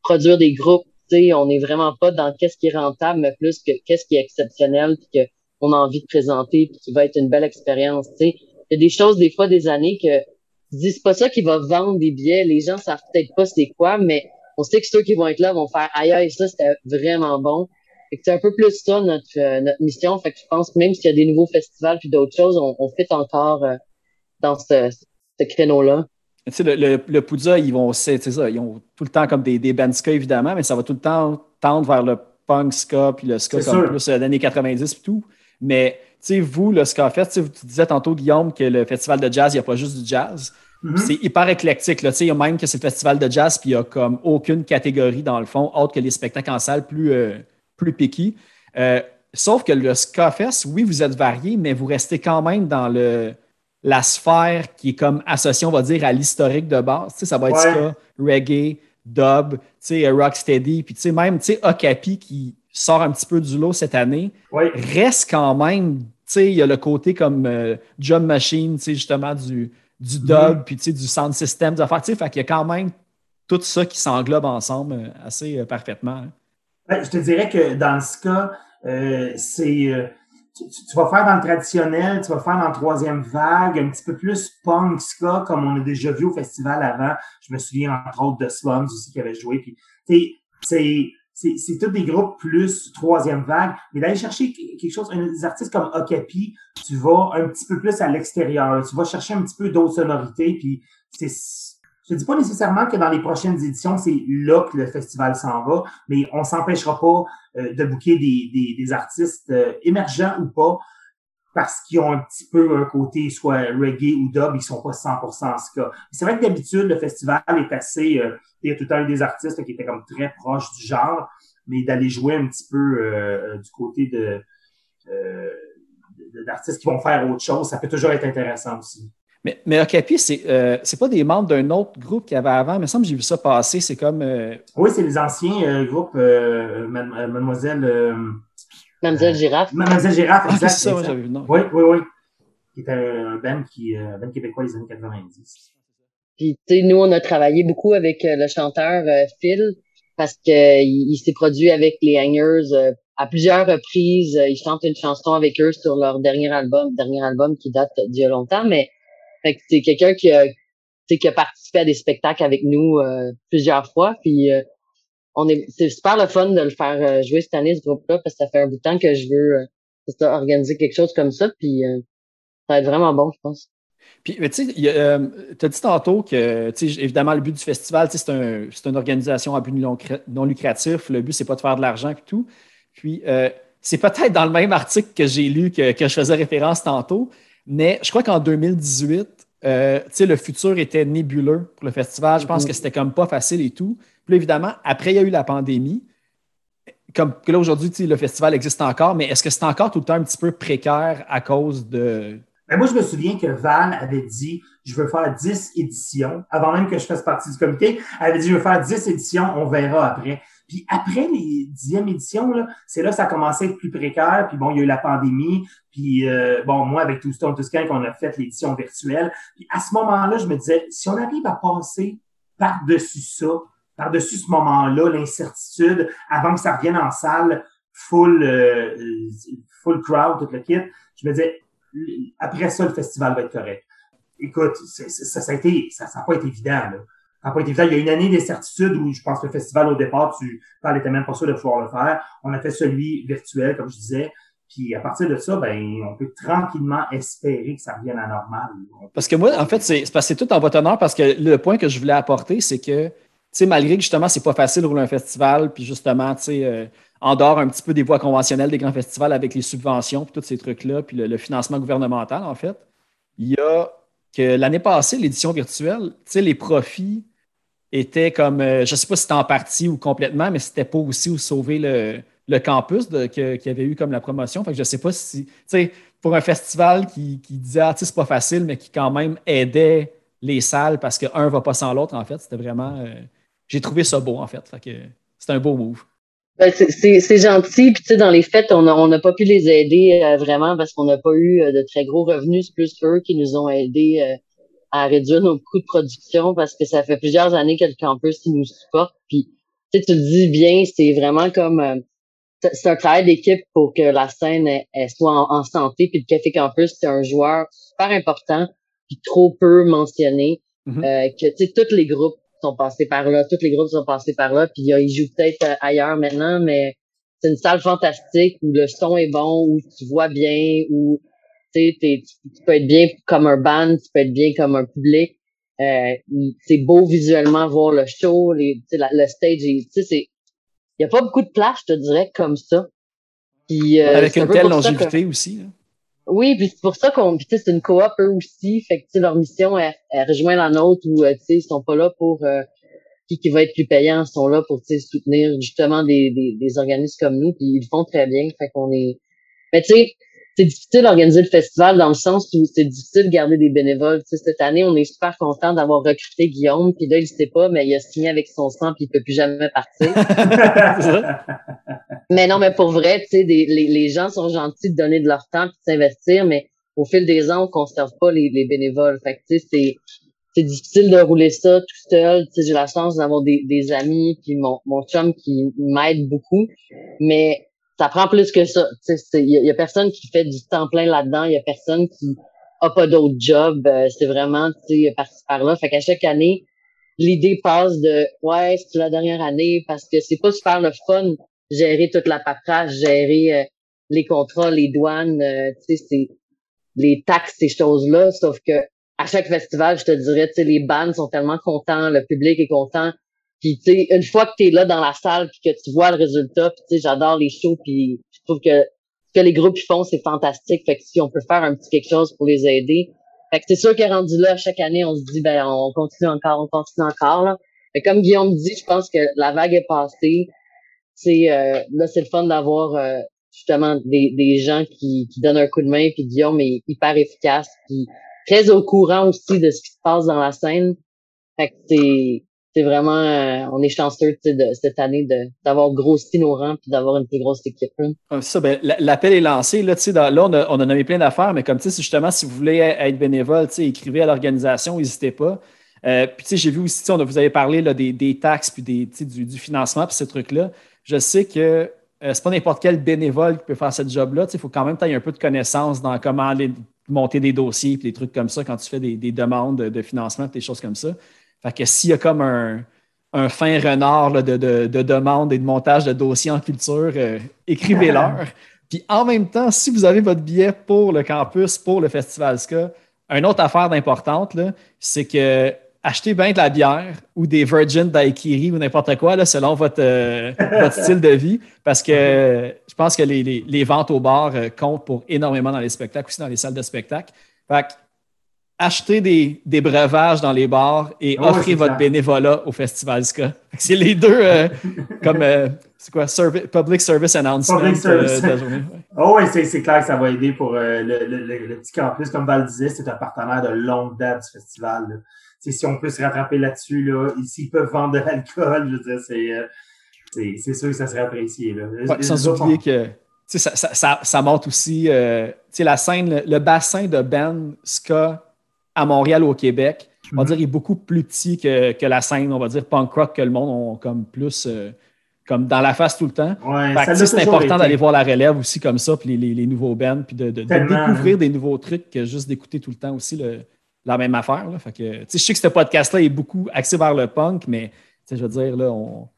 produire des groupes. Tu sais, on n'est vraiment pas dans qu'est-ce qui est rentable, mais plus que qu'est-ce qui est exceptionnel puis que on a envie de présenter puis qui va être une belle expérience. Il y a des choses, des fois, des années que tu dis, c'est pas ça qui va vendre des billets. Les gens savent peut-être pas c'est quoi, mais on sait que ceux qui vont être là vont faire aïe aïe, ça c'était vraiment bon. Fait c'est un peu plus ça notre euh, notre mission. Fait que je pense que même s'il y a des nouveaux festivals puis d'autres choses, on, on fit encore euh, dans ce, ce créneau-là. Tu sais, le, le, le Poudza, ils vont, c'est ça, ils ont tout le temps comme des, des bands ska, évidemment, mais ça va tout le temps tendre vers le punk ska, puis le ska comme sûr. plus euh, l'année 90 et tout. Mais, tu sais, vous, le ska fait, tu sais, tu disais tantôt, Guillaume, que le festival de jazz, il n'y a pas juste du jazz. Mhm. C'est hyper éclectique. Là. Tu sais, Il y a même que c'est le festival de jazz, puis il n'y a comme aucune catégorie dans le fond, autre que les spectacles en salle plus, euh, plus picky. Euh, sauf que le Ska Fest, oui, vous êtes varié, mais vous restez quand même dans le, la sphère qui est comme associée, on va dire, à l'historique de base. Tu sais, ça va être Ouais. ska, reggae, dub, tu sais, rocksteady, puis tu sais, même, tu sais, Okapi qui sort un petit peu du lot cette année, Ouais. reste quand même, tu sais, il y a le côté comme euh, drum machine, tu sais, justement, du, du dub, puis tu sais, du sound system, des affaires, tu sais, fait qu'il y a quand même tout ça qui s'englobe ensemble euh, assez euh, parfaitement. hein. Ben, je te dirais que dans le ska, euh, c'est euh, tu, vas faire dans le traditionnel, tu vas faire dans la troisième vague, un petit peu plus punk ska, comme on a déjà vu au festival avant. Je me souviens entre autres de Slums aussi qui avait joué. C'est c'est tous des groupes plus troisième vague, mais d'aller chercher quelque chose, des artistes comme Okapi, tu vas un petit peu plus à l'extérieur, tu vas chercher un petit peu d'autres sonorités, puis c'est je te dis pas nécessairement que dans les prochaines éditions, c'est là que le festival s'en va, mais on s'empêchera pas euh, de booker des, des, des artistes euh, émergents ou pas parce qu'ils ont un petit peu un côté soit reggae ou dub, ils sont pas 100% ska. C'est vrai que d'habitude, le festival est assez... euh, il y a tout le temps eu des artistes qui étaient comme très proches du genre, mais d'aller jouer un petit peu euh, du côté de- d'artistes qui vont faire autre chose, ça peut toujours être intéressant aussi. Mais, mais Okapi, c'est euh, c'est pas des membres d'un autre groupe qu'il y avait avant. Il me semble que j'ai vu ça passer. C'est comme. euh, Oui, c'est les anciens euh, groupes euh, Mad- euh, Mademoiselle... Mademoiselle Girafe. Mademoiselle Girafe, Ah, exact. c'est ça, moi, exact. j'avais vu le nom. Oui, oui, oui. Qui était un band, qui, euh, un band québécois des années 90. Puis tu sais, nous on a travaillé beaucoup avec le chanteur euh, Phil parce que euh, il, s'est produit avec les Hangers euh, à plusieurs reprises. Il chante une chanson avec eux sur leur dernier album, dernier album qui date d'il y a longtemps, mais fait que c'est quelqu'un qui a, tu qui a participé à des spectacles avec nous euh, plusieurs fois. Puis euh, on est, c'est super le fun de le faire euh, jouer cette année, ce groupe-là, parce que ça fait un bout de temps que je veux euh, ça, organiser quelque chose comme ça, puis euh, ça va être vraiment bon, je pense. Puis, tu sais, il y a, euh, t'as dit tantôt que, tu évidemment, le but du festival, tu c'est un- une organisation à but non, lucratif. Le but, c'est pas de faire de l'argent et tout. Puis, euh, c'est peut-être dans le même article que j'ai lu que je faisais référence tantôt, mais je crois qu'en 2018, euh, le futur était nébuleux pour le festival. Je pense que c'était comme pas facile et tout. Puis évidemment, après, il y a eu la pandémie. Comme que là, aujourd'hui, le festival existe encore, mais est-ce que c'est encore tout le temps un petit peu précaire à cause de. Ben, moi, je me souviens que Val avait dit je veux faire 10 éditions, avant même que je fasse partie du comité. Elle avait dit je veux faire 10 éditions, on verra après. Puis après les dixièmes éditions, là, c'est là que ça a commencé à être plus précaire. Puis bon, il y a eu la pandémie. Puis euh, bon, moi, avec Two Stone Tuscan, on a fait l'édition virtuelle. Puis à ce moment-là, je me disais, si on arrive à passer par-dessus ça, par-dessus ce moment-là, l'incertitude, avant que ça revienne en salle, full, euh, full crowd, tout le kit, je me disais, après ça, le festival va être correct. Écoute, c'est- ça, ça a été, ça n'a pas été évident, là. N'a pas été. Il y a une année d'incertitude où je pense que le festival, au départ, tu n'étais même pas sûr de pouvoir le faire. On a fait celui virtuel, comme je disais. Puis à partir de ça, ben, on peut tranquillement espérer que ça revienne à normal. Parce que moi, en fait, c'est c'est parce que c'est tout en votre honneur parce que le point que je voulais apporter, c'est que, tu sais, malgré que justement, c'est pas facile de rouler un festival, puis justement, tu sais, euh, en dehors un petit peu des voies conventionnelles des grands festivals avec les subventions, puis tous ces trucs-là, puis le, le financement gouvernemental, en fait, il y a que l'année passée, l'édition virtuelle, tu sais, les profits étaient comme, euh, je sais pas si c'était en partie ou complètement, mais c'était pas aussi où sauver le, le campus qu'il y avait eu comme la promotion. Fait que je sais pas si, tu sais, pour un festival qui, qui disait, ah, tu sais, c'est pas facile, mais qui quand même aidait les salles parce qu'un va pas sans l'autre, en fait, c'était vraiment, euh, j'ai trouvé ça beau, en fait. Fait c'est un beau move. Ben, c'est- gentil. Puis tu sais, dans les fêtes, on n'a on pas pu les aider euh, vraiment parce qu'on n'a pas eu de très gros revenus. C'est plus eux qui nous ont aidés à réduire nos coûts de production parce que ça fait plusieurs années que le campus nous supporte. Puis tu sais, tu le dis bien, c'est vraiment comme euh, c'est un travail d'équipe pour que la scène elle, elle soit en, en santé. Puis le Café Campus, c'est un joueur super important puis trop peu mentionné. Mhm. Euh, que tu sais, tous les groupes sont passés par là, tous les groupes sont passés par là, puis euh, ils jouent peut-être euh, ailleurs maintenant, mais c'est une salle fantastique où le son est bon, où tu vois bien, où tu tu peux être bien comme un band, tu peux être bien comme un public. Euh, c'est beau visuellement voir le show, les, la- le stage, est- tu sais, c'est il y a pas beaucoup de places, je te dirais, comme ça. Puis, euh, avec une telle que- longévité aussi. là. oui, puis c'est pour ça qu'on, puis tu sais, c'est une coop eux aussi, fait que tu sais, leur mission elle, elle rejoint la nôtre où euh, tu sais ils sont pas là pour euh, qui qui va être plus payant, ils sont là pour soutenir justement des, des, des organismes comme nous, puis ils le font très bien, fait qu'on est. Mais tu sais, c'est difficile d'organiser le festival dans le sens où c'est difficile de garder des bénévoles. Tu sais, cette année, on est super content d'avoir recruté Guillaume, puis là il sait pas, mais il a signé avec son sang, puis il peut plus jamais partir. Mais non, mais pour vrai, tu sais, les, les gens sont gentils de donner de leur temps et de s'investir, mais au fil des ans, on conserve pas les, les bénévoles. Fait que, tu sais, c'est, c'est difficile de rouler ça tout seul. Tu sais, j'ai la chance d'avoir des, des amis puis mon, mon chum qui m'aide beaucoup. Mais ça prend plus que ça. Il y, y a personne qui fait du temps plein là-dedans. Il y a personne qui a pas d'autre job. Euh, c'est vraiment, tu sais, par par là. Fait qu'à chaque année, l'idée passe de, ouais, c'est la dernière année parce que c'est pas super le fun gérer toute la paperasse, gérer euh, les contrats, les douanes, euh, c'est les taxes, ces choses-là. Sauf que à chaque festival, je te dirais, les bands sont tellement contents, le public est content. Puis tu sais, une fois que tu es là dans la salle puis que tu vois le résultat, puis tu sais, j'adore les shows, puis je trouve que ce que les groupes font, c'est fantastique. Fait que si on peut faire un petit quelque chose pour les aider. Fait que c'est sûr qu'est rendu là, chaque année, on se dit ben on continue encore, on continue encore. Là. Mais comme Guillaume dit, je pense que la vague est passée c'est euh, là c'est le fun d'avoir euh, justement des, des gens qui, qui donnent un coup de main puis Guillaume est hyper efficace puis très au courant aussi de ce qui se passe dans la scène fait que c'est c'est vraiment euh, on est chanceux cette année d'avoir grossi nos rangs puis d'avoir une plus grosse équipe c'est ça, ben, la- l'appel est lancé. Là, là on, a, on a nommé plein d'affaires, mais comme tu sais, justement, si vous voulez être bénévole, écrivez à l'organisation, n'hésitez pas. Euh, puis, tu sais, j'ai vu aussi, tu sais, on vous avez parlé là, des, des taxes, puis des, du, du financement, puis ces trucs-là. Je sais que euh, c'est pas n'importe quel bénévole qui peut faire ce job-là. Il faut quand même que un peu de connaissances dans comment aller monter des dossiers, puis des trucs comme ça quand tu fais des, des demandes de, de financement, des choses comme ça. Fait que s'il y a comme un, un fin renard là, de, de, de demandes et de montage de dossiers en culture, euh, écrivez-leur. Puis en même temps, si vous avez votre billet pour le campus, pour le Festival Ska, une autre affaire d'importante, là, c'est que achetez bien de la bière ou des Virgin Daiquiri ou n'importe quoi, là, selon votre, euh, votre style de vie, parce que euh, je pense que les, les- les ventes au bar euh, comptent pour énormément dans les spectacles, aussi dans les salles de spectacle. Fait que achetez des, des breuvages dans les bars et ouais, offrez votre clair. bénévolat au Festival Ska. C'est les deux euh, comme, euh, c'est quoi, servi- public service announcement Public service. de la journée. Ouais. Oh oui, c'est clair que ça va aider pour euh, le, le, le, le petit campus. Comme Val disait, c'est un partenaire de longue date du festival. si on peut se rattraper là-dessus, là, s'ils peuvent vendre de l'alcool, je veux dire, c'est sûr que ça serait apprécié. Là. Les- Ouais, les sans oublier que ça, ça, ça, ça montre aussi la scène, le, le bassin de Ben Ska à Montréal ou au Québec, on va Mhm. dire, il est beaucoup plus petit que, que la scène, on va dire, punk rock que le monde ont comme plus euh, comme dans la face tout le temps. ouais, c'est important d'aller voir la relève aussi comme ça, puis les, les, les nouveaux bands, puis de, de- de Tellement, découvrir des nouveaux trucs que juste d'écouter tout le temps aussi le- la même affaire. Là. Fait que, tu sais, je sais que ce podcast-là est beaucoup axé vers le punk, mais je veux dire, là, on,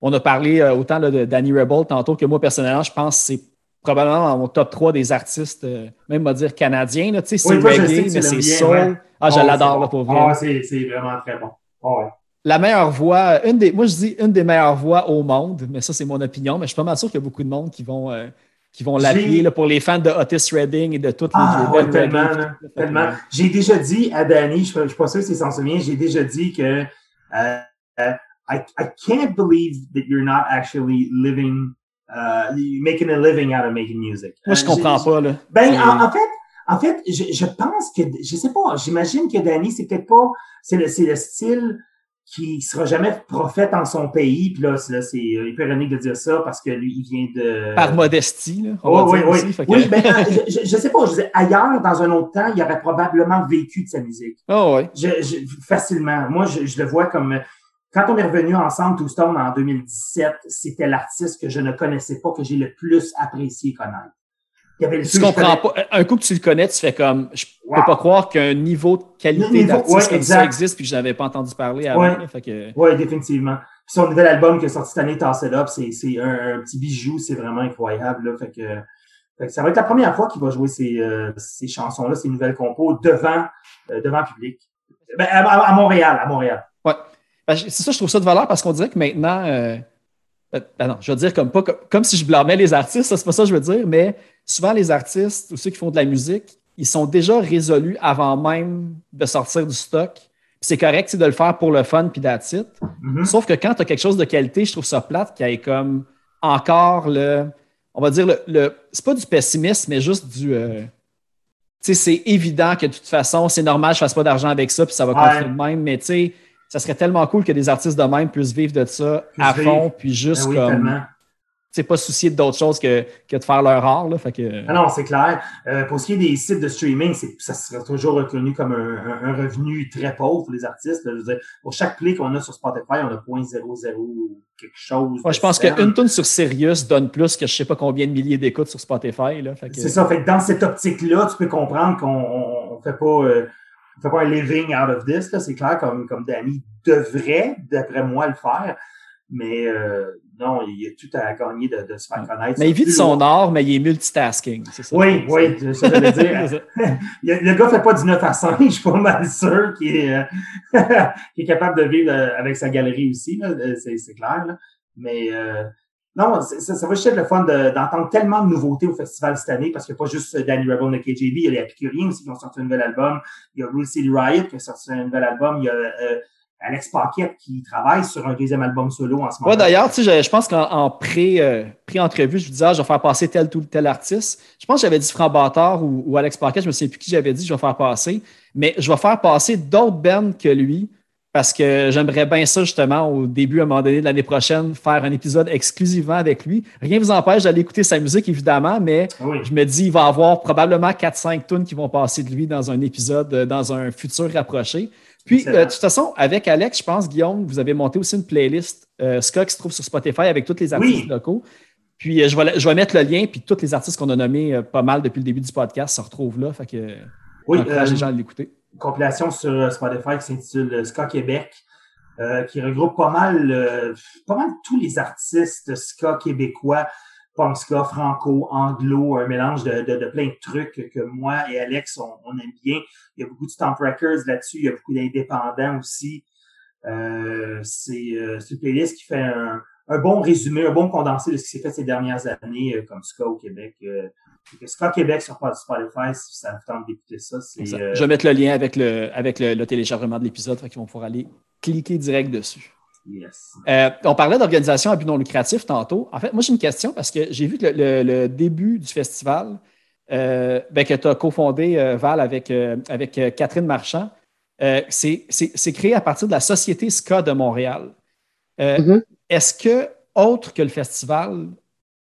on a parlé euh, autant là, de Danny Rebel tantôt que moi, personnellement, je pense que c'est probablement dans mon top 3 des artistes, euh, même on va dire canadiens. là. Tu sais, C'est Oui, reggae, mais c'est soul. ouais. Ah, je Oh, l'adore là, pour vrai. Ah, c'est c'est vraiment très bon. Ah ouais. La meilleure voix, une des, moi je dis une des meilleures voix au monde, mais ça c'est mon opinion, mais je suis pas mal sûr qu'il y a beaucoup de monde qui vont, euh, qui vont l'appuyer pour les fans de Otis Redding et de toutes les Ah, les ouais, tellement, reggae, tout, tellement. J'ai déjà dit à Danny, je ne suis pas sûr s'il s'en souvient, j'ai déjà dit que euh, euh, I, I can't believe that you're not actually living, uh, making a living out of making music. Moi je Euh, comprends pas. Là. Ben, en, en fait, en fait, je, je pense que, je sais pas, j'imagine que Danny, c'est peut-être pas, c'est le, c'est le style qui sera jamais prophète en son pays. Puis là, c'est, là, c'est euh, hyper ironique de dire ça parce que lui, il vient de. Par modestie, là, on Oh, oui, oui. aussi. Fait que- Oui, ben, euh, je, je, sais pas, je ailleurs, dans un autre temps, il aurait probablement vécu de sa musique. Ah ouais. Je, je, facilement. Moi, je, je le vois comme. Quand on est revenu ensemble, Two Stone, en 2017, c'était l'artiste que je ne connaissais pas, que j'ai le plus apprécié connaître. Il y avait le Tu comprends pas. Un coup que tu le connais, tu fais comme. Je peux Wow. pas croire qu'un niveau de qualité d'artiste ouais, comme ça existe puis je n'avais pas entendu parler avant. Ouais. que, Oui, définitivement. Puis son nouvel album qui est sorti cette année, Toss It Up, c'est, un, un petit bijou, c'est vraiment incroyable. Là. Fait, que, fait que ça va être la première fois qu'il va jouer ces, euh, ces chansons-là, ces nouvelles compos, devant, euh, devant le public. Ben, à Montréal, à Montréal. Ben, c'est ça, je trouve ça de valeur parce qu'on dirait que maintenant, euh, ben, ben non, je veux dire comme pas comme, comme si je blâmais les artistes, c'est pas ça que je veux dire, mais souvent les artistes ou ceux qui font de la musique, ils sont déjà résolus avant même de sortir du stock. C'est correct de le faire pour le fun puis that's it. Mhm. Sauf que quand tu as quelque chose de qualité, je trouve ça plate qu'il y ait comme encore le. On va dire le. le- c'est pas du pessimisme, mais juste du. euh, tu sais, c'est évident que de toute façon, c'est normal, je fasse pas d'argent avec ça, puis ça va Ouais. continuer de même. Mais tu sais, ça serait tellement cool que des artistes de même puissent vivre de ça à vivre. fond, puis juste Ben oui, comme. sais, pas soucier d'autre chose que, que de faire leur art. Là, fait que, Ah non, c'est clair. Euh, pour ce qui est des sites de streaming, c'est, ça sera toujours reconnu comme un, un- un revenu très pauvre pour les artistes. Je veux dire, pour chaque play qu'on a sur Spotify, on a 0.00 quelque chose. Ouais, je pense qu'une tune sur Sirius donne plus que je sais pas combien de milliers d'écoutes sur Spotify. C'est ça. Fait que dans cette optique-là, tu peux comprendre qu'on on, on fait pas, euh, pas un living out of this. C'est clair, comme comme Danny devrait, d'après moi, le faire. Mais euh, non, il y a tout à gagner de, de se faire connaître. Mais il vit de son art, mais il est multitasking. c'est ça? Oui, oui, c'est ça que j'allais dire. Le gars fait pas du 9 à 5, je suis pas mal sûr qu'il est, euh, est capable de vivre euh, avec sa galerie aussi, euh, c'est, c'est clair. Là. Mais euh, non, ça, ça va juste être le fun de- d'entendre tellement de nouveautés au festival cette année, parce qu'il n'y a pas juste Danny Rebel de KJB, il y a les Epicuriens aussi qui ont sorti un nouvel album, il y a Rule City Riot qui a sorti un nouvel album, il y a euh, Alex Paquette qui travaille sur un deuxième album solo en ce moment. Ouais, d'ailleurs, tu sais, je, je pense qu'en en pré, euh, pré-entrevue, je vous disais, ah, je vais faire passer tel ou tel artiste. Je pense que j'avais dit Franck Bâtard ou, ou Alex Paquet, je me souviens plus qui j'avais dit, je vais faire passer. Mais je vais faire passer d'autres bands que lui parce que j'aimerais bien ça, justement, au début, à un moment donné de l'année prochaine, faire un épisode exclusivement avec lui. Rien ne vous empêche d'aller écouter sa musique, évidemment, mais Oui. je me dis, il va y avoir probablement 4-5 tunes qui vont passer de lui dans un épisode, euh, dans un futur rapproché. Puis, euh, de toute façon, avec Alex, je pense, Guillaume, vous avez monté aussi une playlist euh, ska qui se trouve sur Spotify avec tous les artistes Oui. locaux. Puis, euh, je, vais, la- je vais mettre le lien, puis tous les artistes qu'on a nommés pas mal depuis le début du podcast se retrouvent là. Fait que, Oui, les gens à l'écouter. Compilation sur euh, Spotify qui s'intitule euh, Ska Québec. euh, qui regroupe pas mal, euh, pas mal tous les artistes ska québécois, punk ska, franco, anglo, un mélange de, plein de trucs que moi et Alex, on, aime bien. Il y a beaucoup de Stomp Records là-dessus, il y a beaucoup d'indépendants aussi. Euh, c'est euh, une playlist qui fait un, bon résumé, un bon condensé de ce qui s'est fait ces dernières années comme Ska au Québec. Ska Québec sur Spotify, si ça vous tente d'écouter ça, c'est... Euh, Je vais mettre le lien avec le, avec le, le téléchargement de l'épisode, fait qu'ils vont pouvoir aller cliquer direct dessus. yes. Euh, on parlait d'organisation à but non lucratif tantôt. En fait, moi, j'ai une question parce que j'ai vu que le, le- le début du festival, euh, ben, que tu as cofondé, euh, Val, avec, euh, avec euh, Catherine Marchand, euh, c'est c'est- c'est créé à partir de la Société SCA de Montréal. Euh, Mhm. Est-ce que, autre que le festival,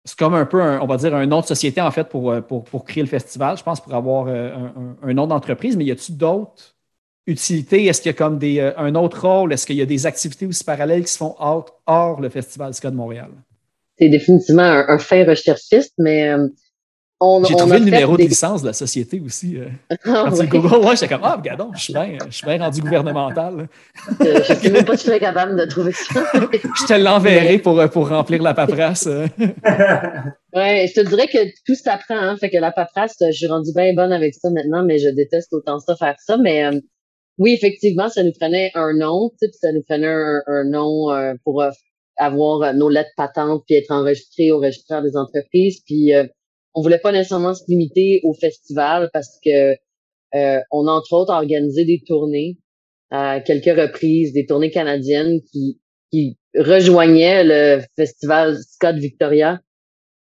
c'est comme un peu, on va dire, un nom de société, en fait, pour, euh, pour, pour créer le festival, je pense, pour avoir euh, un, un- un nom d'entreprise, mais y a-t-il d'autres utilités? Est-ce qu'il y a comme des, euh, un autre rôle? Est-ce qu'il y a des activités aussi parallèles qui se font hors, hors le Festival Ska de Montréal? C'est définitivement un, fin recherchiste, mais J'ai trouvé le numéro des- de licence de la société aussi. euh, Ah, ouais. ouais, j'étais comme, ah, regardons, je suis bien, je suis bien rendu gouvernemental. Euh, je sais même pas si je serais capable de trouver ça. Je te l'enverrai pour, euh, pour remplir la paperasse. euh. Ouais, je te dirais que tout s'apprend, hein. Fait que la paperasse, je suis rendue bien bonne avec ça maintenant, mais je déteste autant ça faire ça. Mais euh, oui, effectivement, ça nous prenait un nom, ça nous prenait un, un nom euh, pour avoir nos lettres patentes puis être enregistrés au registraire des entreprises. Puis euh, on voulait pas nécessairement se limiter au festival parce que euh, on a entre autres organisé des tournées à quelques reprises, des tournées canadiennes qui, rejoignaient le festival Scott Victoria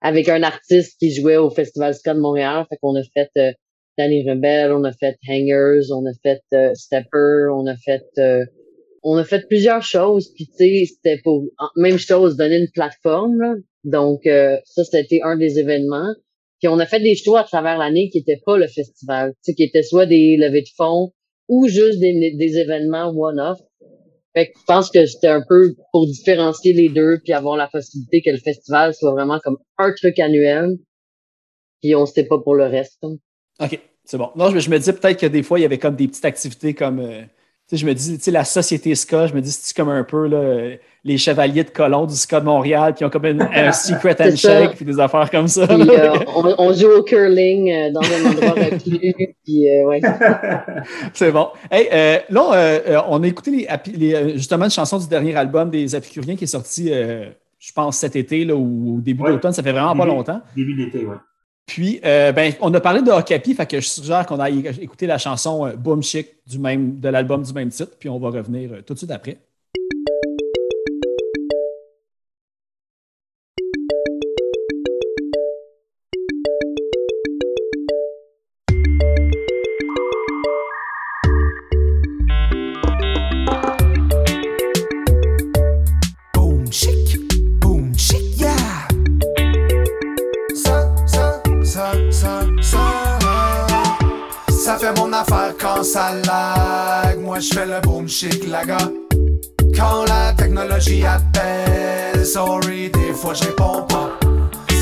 avec un artiste qui jouait au Festival de Montréal. Fait qu'on a fait euh, Danny Rebel, on a fait Hangers, on a fait euh, Stepper, on a fait euh, on a fait plusieurs choses. Puis tu sais, c'était pour même chose, donner une plateforme. Donc ça, c'était un des événements. Puis on a fait des shows à travers l'année qui étaient pas le festival, tu sais, qui étaient soit des levées de fonds ou juste des, événements one-off. Fait que je pense que c'était un peu pour différencier les deux puis avoir la possibilité que le festival soit vraiment comme un truc annuel. Puis on sait pas pour le reste. OK, c'est bon. Non, je, je me dis peut-être que des fois, il y avait comme des petites activités comme. euh, je me dis, tu sais, la société SCA, je me dis, c'est comme un peu là, les chevaliers de colon du SCA de Montréal qui ont comme une- un secret handshake puis des affaires comme ça. Puis euh, on, on joue au curling euh, dans un endroit reclus. Puis euh, ouais. C'est bon. Hey, euh, là, euh, euh, on a écouté les, justement une chanson du dernier album des Apicuriens qui est sorti, euh, je pense, cet été là, ou au début Ouais. d'automne. Ça fait vraiment pas longtemps. Début d'été, oui. Puis, euh, ben, on a parlé de Okapi, fait que je suggère qu'on aille écouter la chanson euh, Boom Chic de l'album du même titre, puis on va revenir euh, tout de suite après. Moi je fais le boom chic, la gars. Quand la technologie appelle, sorry, des fois je réponds pas.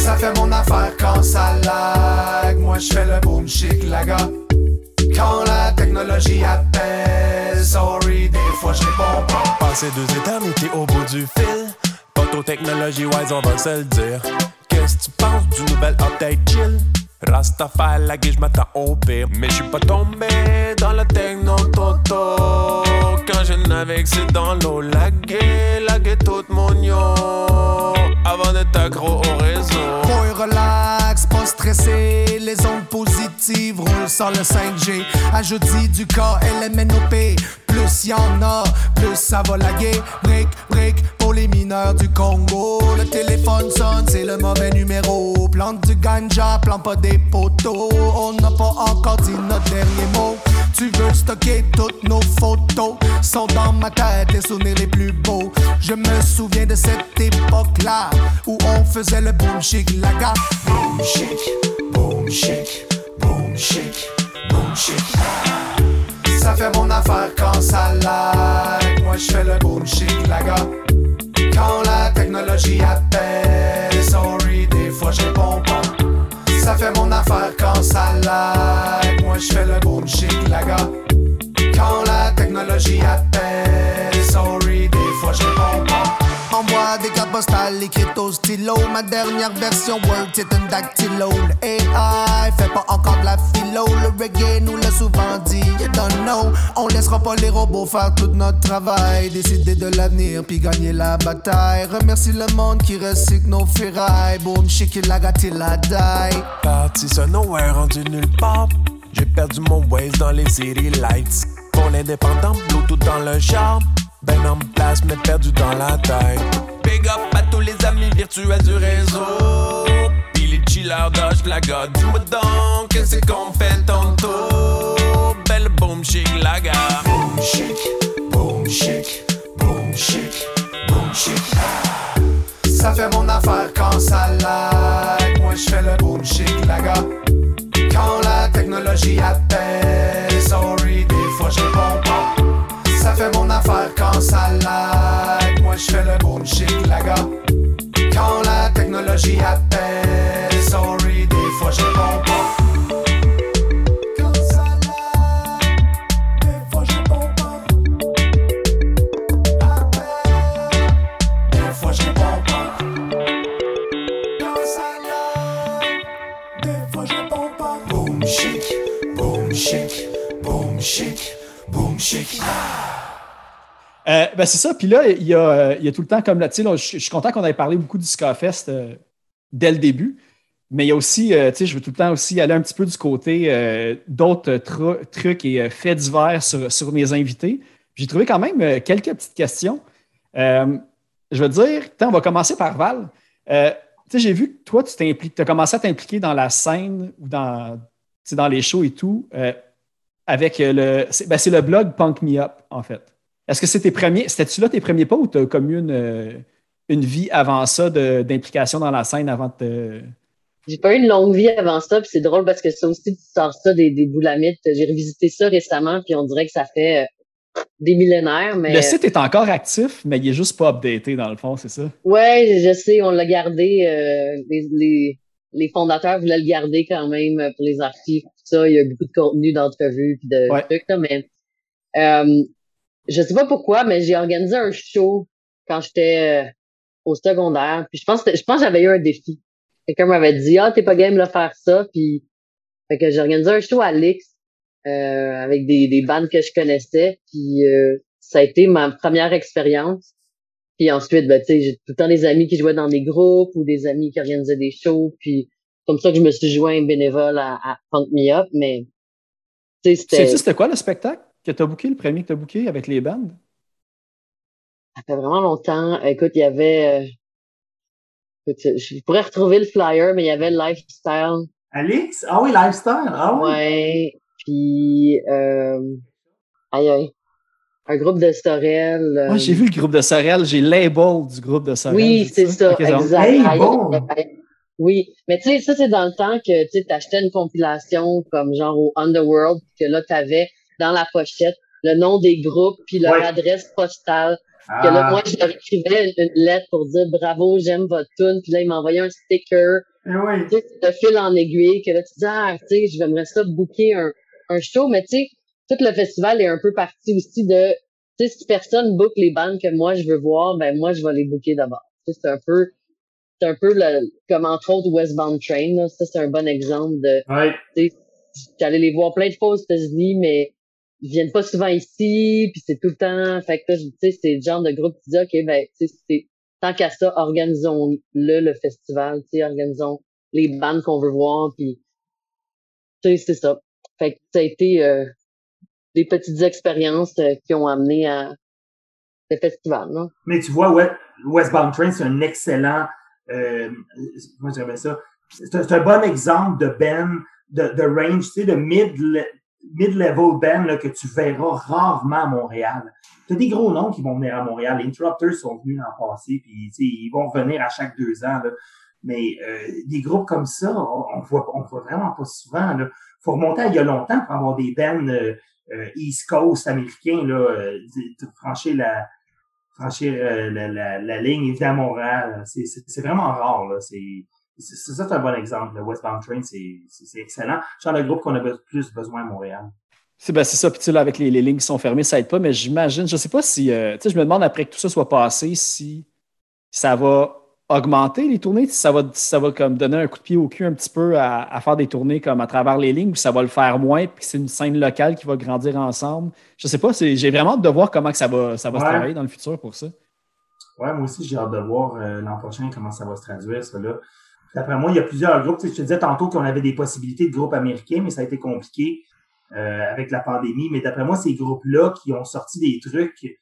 Ça fait mon affaire quand ça lag. Moi je fais le boom chic, la gars. Quand la technologie appelle, sorry, des fois je réponds pas. Passer deux éternités au bout du fil. Phototechnologie wise, on va se le dire. Qu'est-ce que tu penses du nouvel update chill? Rastafari, la m'attends au pire. Mais je suis pas tombé dans le techno toto. Quand je navigue, c'est dans l'eau. Laguer, laguer tout mon yo. Avant d'être accro au réseau. Boy, relax, pas stressé. Les ondes positives roulent sans le 5G. Ajoute du cas LMNOP. Plus y en a, plus ça va laguer. Brick, brick pour les mineurs du Congo. Le téléphone sonne, c'est le mauvais numéro. Plante du ganja, plante pas des poteaux. On n'a pas encore dit notre dernier mot. Tu veux stocker toutes nos photos Sont dans ma tête les souvenirs les plus beaux Je me souviens de cette époque-là Où on faisait le boom chic la gare Boom chic, boom chic, boom chic, boom chic Ça fait mon affaire quand ça lag Moi je fais le chic la gare Quand la technologie appelle Sorry des fois réponds pas ça fait mon affaire quand ça lag. Moi je fais le chic, la gars. Quand la technologie appelle, sorry, des fois je réponds pas. Envoie des cartes postales écrites au stylo. Ma dernière version Word, c'est un dactylo. Le AI fait pas encore de la philo. Le reggae nous l'a souvent dit. You don't know. On laissera pas les robots faire tout notre travail. Décider de l'avenir puis gagner la bataille. Remercie le monde qui recycle nos ferrailles. Boom, shake la gâté la die. Parti sur nowhere, rendu nulle part. J'ai perdu mon ways dans les city lights. Pour l'indépendant, Bluetooth dans le char. Ben en place, mais perdu dans la taille. Big up à tous les amis virtuels du réseau. Pis les chillers d'âge la gare. Dis-moi donc, qu'est-ce qu'on fait tantôt? Belle boom chic la gare. Boom, shake, boom, shake, boom, shake, boom, shake. Ça fait mon affaire quand ça lag. Moi je fais le boom shake, la gars. Quand la technologie appelle, ça lag. Moi je fais le shake, la gars. Quand la technologie appelle, sorry, des fois je réponds Euh, ben c'est ça. Puis là, il y, a, euh, il y a tout le temps comme là, tu sais, je suis content qu'on ait parlé beaucoup du Scafest euh, dès le début. Mais il y a aussi, tu sais, je veux tout le temps aussi aller un petit peu du côté d'autres tru- trucs et faits divers sur, sur mes invités. J'ai trouvé quand même quelques petites questions. Je veux dire, on va commencer par Val. J'ai vu que toi, tu as commencé à t'impliquer dans la scène ou dans, dans les shows et tout avec le. Ben, c'est le blog Punk Me Up, en fait. Est-ce que c'est tes premiers. C'était-tu là tes premiers pas ou tu as comme eu une, euh, une vie avant ça d'implication dans la scène avant de te. J'ai pas eu une longue vie avant ça, puis c'est drôle parce que ça aussi, tu sors ça des, des boulamites. J'ai revisité ça récemment, puis on dirait que ça fait euh, des millénaires, mais... Le site est encore actif, mais il est juste pas updaté dans le fond, c'est ça? Ouais, je sais, on l'a gardé, euh, les, les, les fondateurs voulaient le garder quand même pour les archives, tout ça. Il y a beaucoup de contenu d'entrevues puis de Ouais. trucs, là, mais euh, je sais pas pourquoi, mais j'ai organisé un show quand j'étais euh, au secondaire. Puis je pense que je pense j'avais eu un défi. Quelqu'un m'avait dit Ah, t'es pas game de faire ça, puis fait que j'ai organisé un show à Lix euh, avec des, des bandes que je connaissais. Puis euh, ça a été ma première expérience. Puis ensuite, ben, sais, j'ai tout le temps des amis qui jouaient dans des groupes ou des amis qui organisaient des shows. Puis comme ça que je me suis joint bénévole à, à Punk Me Up. Mais sais, c'était Sais-tu c'était quoi le spectacle? Que tu as booké, le premier que tu as booké avec les bandes? ça fait vraiment longtemps. Écoute, il y avait... euh, écoute, je pourrais retrouver le flyer, mais il y avait Lifestyle. Alex? Ah oui, Lifestyle. Ah oui. Ouais. Puis... Euh, aïe, aïe. Un groupe de Sorel. euh, Moi, j'ai vu le groupe de Sorel, j'ai label du groupe de Sorel. Oui, c'est ça, bon. exact. Hey, Aïe, bon. aïe, aïe. Oui, mais tu sais, ça, c'est dans le temps que tu achetais une compilation comme genre au Underworld, que là, tu avais dans la pochette le nom des groupes, puis leur Ouais. adresse postale. Que là, Ah, moi, je leur écrivais une, lettre pour dire bravo, j'aime votre tune, puis là, ils m'envoyaient un sticker. eh oui. Tu sais, de fil en aiguille, que là, tu dis, ah, tu sais, j'aimerais ça booker un, un show, mais tu sais, tout le festival est un peu parti aussi de, tu sais, si personne book les bandes que moi, je veux voir, ben, moi, je vais les booker d'abord. Tu sais, c'est un peu, c'est un peu le, comme entre autres Westbound Train, là. Ça, c'est un bon exemple de, Ouais. tu sais, j'allais les voir plein de fois aux États-Unis, mais ils viennent pas souvent ici, puis c'est tout le temps, fait que tu sais, c'est le genre de groupe qui dit, OK, ben, tu sais, c'est, tant qu'à ça, organisons-le, le festival, tu sais, organisons les bandes qu'on veut voir, puis tu sais, c'est ça. Fait que ça a été euh, des petites expériences euh, qui ont amené à le festival, non? Mais tu vois, ouais, Westbound Train, c'est un excellent, euh, comment ça? C'est un, bon exemple de band, de, de range, tu sais, de mid, mid-level band que tu verras rarement à Montréal. Tu as des gros noms qui vont venir à Montréal. Les Interrupters sont venus l'an passé, puis ils vont revenir à chaque deux ans. Mais euh, des groupes comme ça, on, voit, voit vraiment pas souvent. Là. faut remonter à il y a longtemps pour avoir des bands euh, euh, East Coast américains, là, franchir la, ligne et à Montréal. C'est, vraiment rare. C'est, ça, c'est un bon exemple. Le Westbound Train, c'est, excellent. C'est le groupe qu'on a be- plus besoin à Montréal. C'est ben, c'est ça, puis tu là, avec les, les lignes qui sont fermées, ça aide pas, mais j'imagine, je sais pas si, euh, tu sais, je me demande après que tout ça soit passé, si ça va augmenter les tournées, si ça va, si ça va comme donner un coup de pied au cul un petit peu à, à faire des tournées comme à travers les lignes, ou ça va le faire moins, puis c'est une scène locale qui va grandir ensemble. Je sais pas, c'est- j'ai vraiment hâte de voir comment que ça va, ça va se travailler dans le futur pour ça. Ouais, moi aussi, j'ai hâte de voir euh, l'an prochain comment ça va se traduire, ça là. D'après moi, il y a plusieurs groupes. Tu je te disais tantôt qu'on avait des possibilités de groupes américains, mais ça a été compliqué euh, avec la pandémie. Mais d'après moi, ces groupes-là qui ont sorti des trucs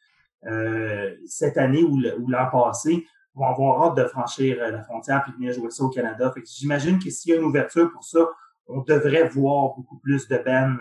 euh, cette année ou l'an passé vont avoir hâte de franchir euh, la frontière de venir jouer ça au Canada. J'imagine que s'il y a une ouverture pour ça, on devrait voir beaucoup plus de bands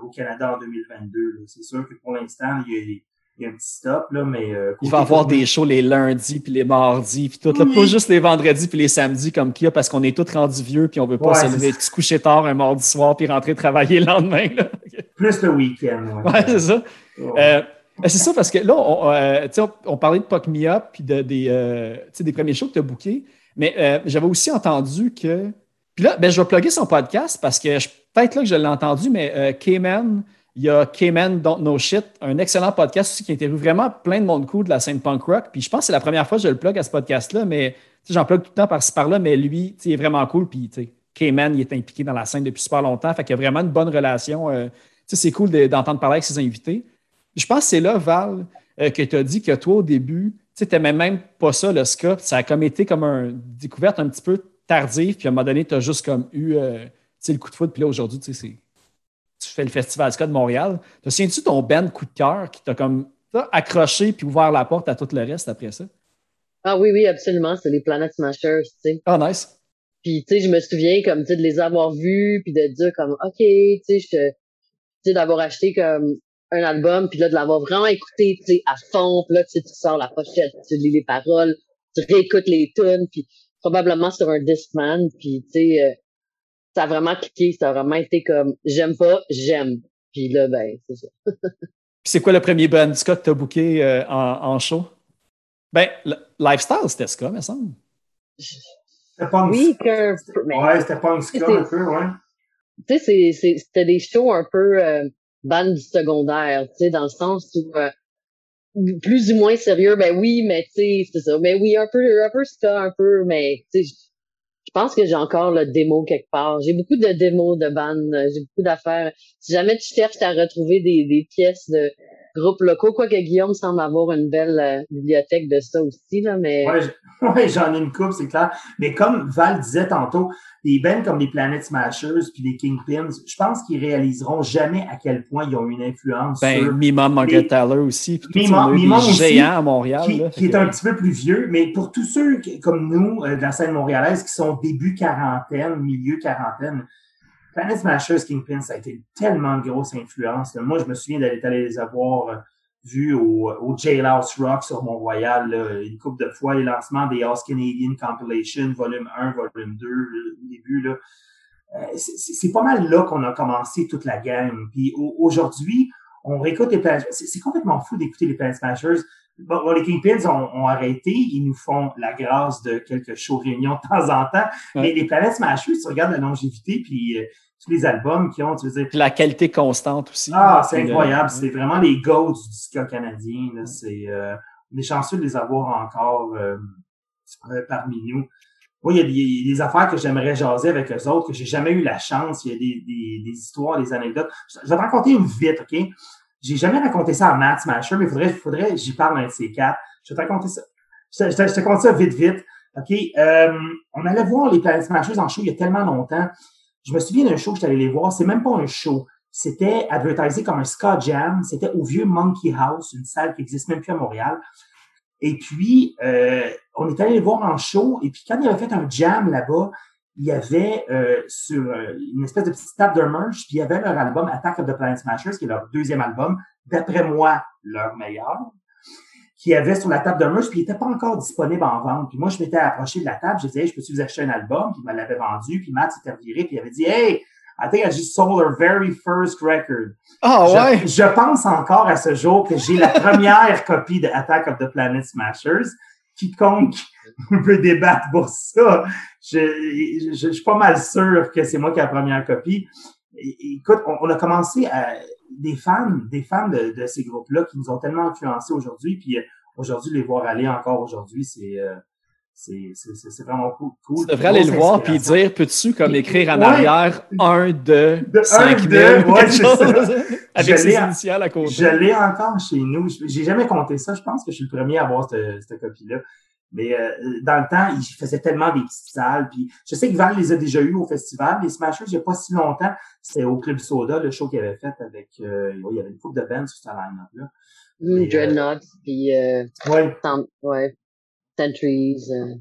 au Canada en 2022. là. C'est sûr que pour l'instant, il y a, il y a un petit stop, là, mais euh, Il va avoir des shows les lundis, puis les mardis, puis tout. Là, Oui. Pas juste les vendredis, puis les samedis comme qu'il y a, parce qu'on est tous rendus vieux, puis on veut pas Ouais, se lever, se coucher tard un mardi soir, puis rentrer travailler le lendemain. là. Plus le week-end. Ouais, Ouais, c'est ça. Euh, ben, c'est ça, parce que là, on, euh, on, on parlait de Puck Me Up puis de, des, des premiers shows que tu as bookés, mais j'avais aussi entendu que. Puis là, ben, je vais plugger son podcast parce que je- peut-être là que je l'ai entendu, mais K-Man, il y a K-Man Don't Know Shit, un excellent podcast aussi qui interviewe vraiment plein de monde cool de la scène punk rock. Puis je pense que c'est la première fois que je le plug à ce podcast-là, mais j'en plug tout le temps par-ci par-là, mais lui, il est vraiment cool. Puis K-Man, il est impliqué dans la scène depuis super longtemps, fait qu'il y a vraiment une bonne relation. euh, c'est cool de- d'entendre parler avec ses invités. Je pense que c'est là, Val, euh, que tu as dit que toi, au début, tu n'aimais même pas ça, le ska. Ça a comme été comme une découverte un petit peu tardive. Puis à un moment donné, tu as juste comme eu euh, le coup de foot. Puis là, aujourd'hui, c'est- tu fais le Festival ska de Montréal. Te souviens-tu ton band coup de cœur qui t'a comme accroché puis ouvert la porte à tout le reste après ça? Ah oui, oui, absolument. C'est les Planet Smashers, tu sais. Ah, nice. Puis, tu sais, je me souviens, comme, tu sais, de les avoir vus, puis de dire, comme, OK, tu sais, je tu sais, d'avoir acheté, comme, un album, puis là, de l'avoir vraiment écouté, tu sais, à fond, puis là, tu sais, tu sors la pochette, tu lis les paroles, tu réécoutes les tunes, puis probablement sur un Discman, puis, tu sais, euh, ça a vraiment cliqué, ça a vraiment été comme, j'aime pas, j'aime. Puis là, ben, c'est ça. Puis c'est quoi le premier band ska que tu as booké euh, en, en show? Ben, le- Lifestyle, c'était ska, me semble. C'était pas une- Oui, que, mais, Ouais, c'était pas un ska C'est- un peu, ouais. tu sais, c'est- c'est- c'était des shows un peu euh, bande du secondaire, tu sais, dans le sens où euh, plus ou moins sérieux, ben oui, mais tu sais, c'est ça. Mais oui, un peu, un peu ska, un peu, mais tu sais, je- pense que j'ai encore le démo quelque part. J'ai beaucoup de démos de bandes, euh, j'ai beaucoup d'affaires. Si jamais tu cherches à retrouver des, des pièces de groupes locaux, quoique Guillaume semble avoir une belle euh, bibliothèque de ça aussi, là, mais Ouais, j- ouais, j'en ai une coupe, c'est clair. Mais comme Val disait tantôt, des bands comme les Planet Smashers puis les Kingpins, je pense qu'ils réaliseront jamais à quel point ils ont une influence Ben, sur Mimum, Margaret Tyler aussi. Puis tout, Mimum- on a eu Mimum des aussi, géants à Montréal. qui, là, qui fait est que- un petit peu plus vieux, mais pour tous ceux qui- comme nous, euh, de la scène montréalaise, qui sont début quarantaine, milieu quarantaine, Planet Smashers, Kingpin, a été tellement grosse influence. Moi, je me souviens d'aller les avoir euh, vus au, Jailhouse Rock sur Mont-Royal, une couple de fois, les lancements des House Canadian Compilation, volume 1, volume 2, euh, au début, là. Euh, c'est- pas mal là qu'on a commencé toute la gang. Puis au- aujourd'hui, on réécoute les Planet C'est c'est complètement fou d'écouter les Planet Smashers. Bon, bon, les Kingpins ont, ont arrêté. Ils nous font la grâce de quelques shows réunions de temps en temps. Ouais. Mais les Planet Smashers, tu regardes la longévité, puis euh, tous les albums qu'ils ont, tu veux dire, Puis la qualité constante aussi. ah, c'est le- incroyable. C'est vraiment les goats du ska canadien. Là. C'est, euh, on est chanceux de les avoir encore euh, euh, parmi nous. Moi, il y a des, il y a des affaires que j'aimerais jaser avec eux autres, que j'ai jamais eu la chance. Il y a des, des, des histoires, des anecdotes. Je je vais te raconter une vite, OK? J'ai jamais raconté ça à Matt Smasher, mais il faudrait, faudrait j'y parle un de ces quatre. Je vais te raconter ça. Je te, te- ça vite, vite. OK? Euh, on allait voir les Planet Smashers en show il y a tellement longtemps. Je me souviens d'un show que allé les voir. C'est même pas un show. C'était advertisé comme un ska jam. C'était au vieux Monkey House, une salle qui existe même plus à Montréal. Et puis, euh, on est allé les voir en show. Et puis, quand ils avaient fait un jam là-bas, il y avait euh, sur euh, une espèce de petite table de merch, puis il y avait leur album Attack of the Planet Smashers, qui est leur deuxième album, d'après moi, leur meilleur, qui avait sur la table de merch, puis il n'était pas encore disponible en vente. Puis moi, je m'étais approché de la table, je disais, hey, je peux-tu vous acheter un album? Puis il me l'avait vendu, puis Matt s'était reviré, puis il avait dit, hey, I think I just sold our very first record. Ah Je- ouais! Je, pense encore à ce jour que j'ai la première copie de Attack of the Planet Smashers. Quiconque peut débattre pour ça, je, je, je suis pas mal sûr que c'est moi qui ai la première copie. Écoute, on, on a commencé à, des fans, des fans de, de ces groupes-là qui nous ont tellement influencés aujourd'hui, puis euh, aujourd'hui, les voir aller encore aujourd'hui, c'est euh, c'est c'est- c'est- c'est vraiment cool. cool. Tu devrais aller le voir puis dire peux-tu comme écrire en Ouais. arrière un de, De un 5 de, 000 ou ouais, quelque c'est chose, ça. avec ses initiales à côté. Je l'ai encore chez nous. J'ai jamais compté ça. Je pense que je suis le premier à avoir cette, cette copie-là. Mais euh, dans le temps, il faisait tellement des petites salles. Puis je sais que Val les a déjà eu au festival. Les Smashers, il n'y a pas si longtemps, c'était au Club Soda, le show qu'il avait fait avec... euh, il y avait une coupe de bands sur ce line-up-là. Mm, euh, Dreadnought, puis euh, Ouais, ouais, Centuries. euh.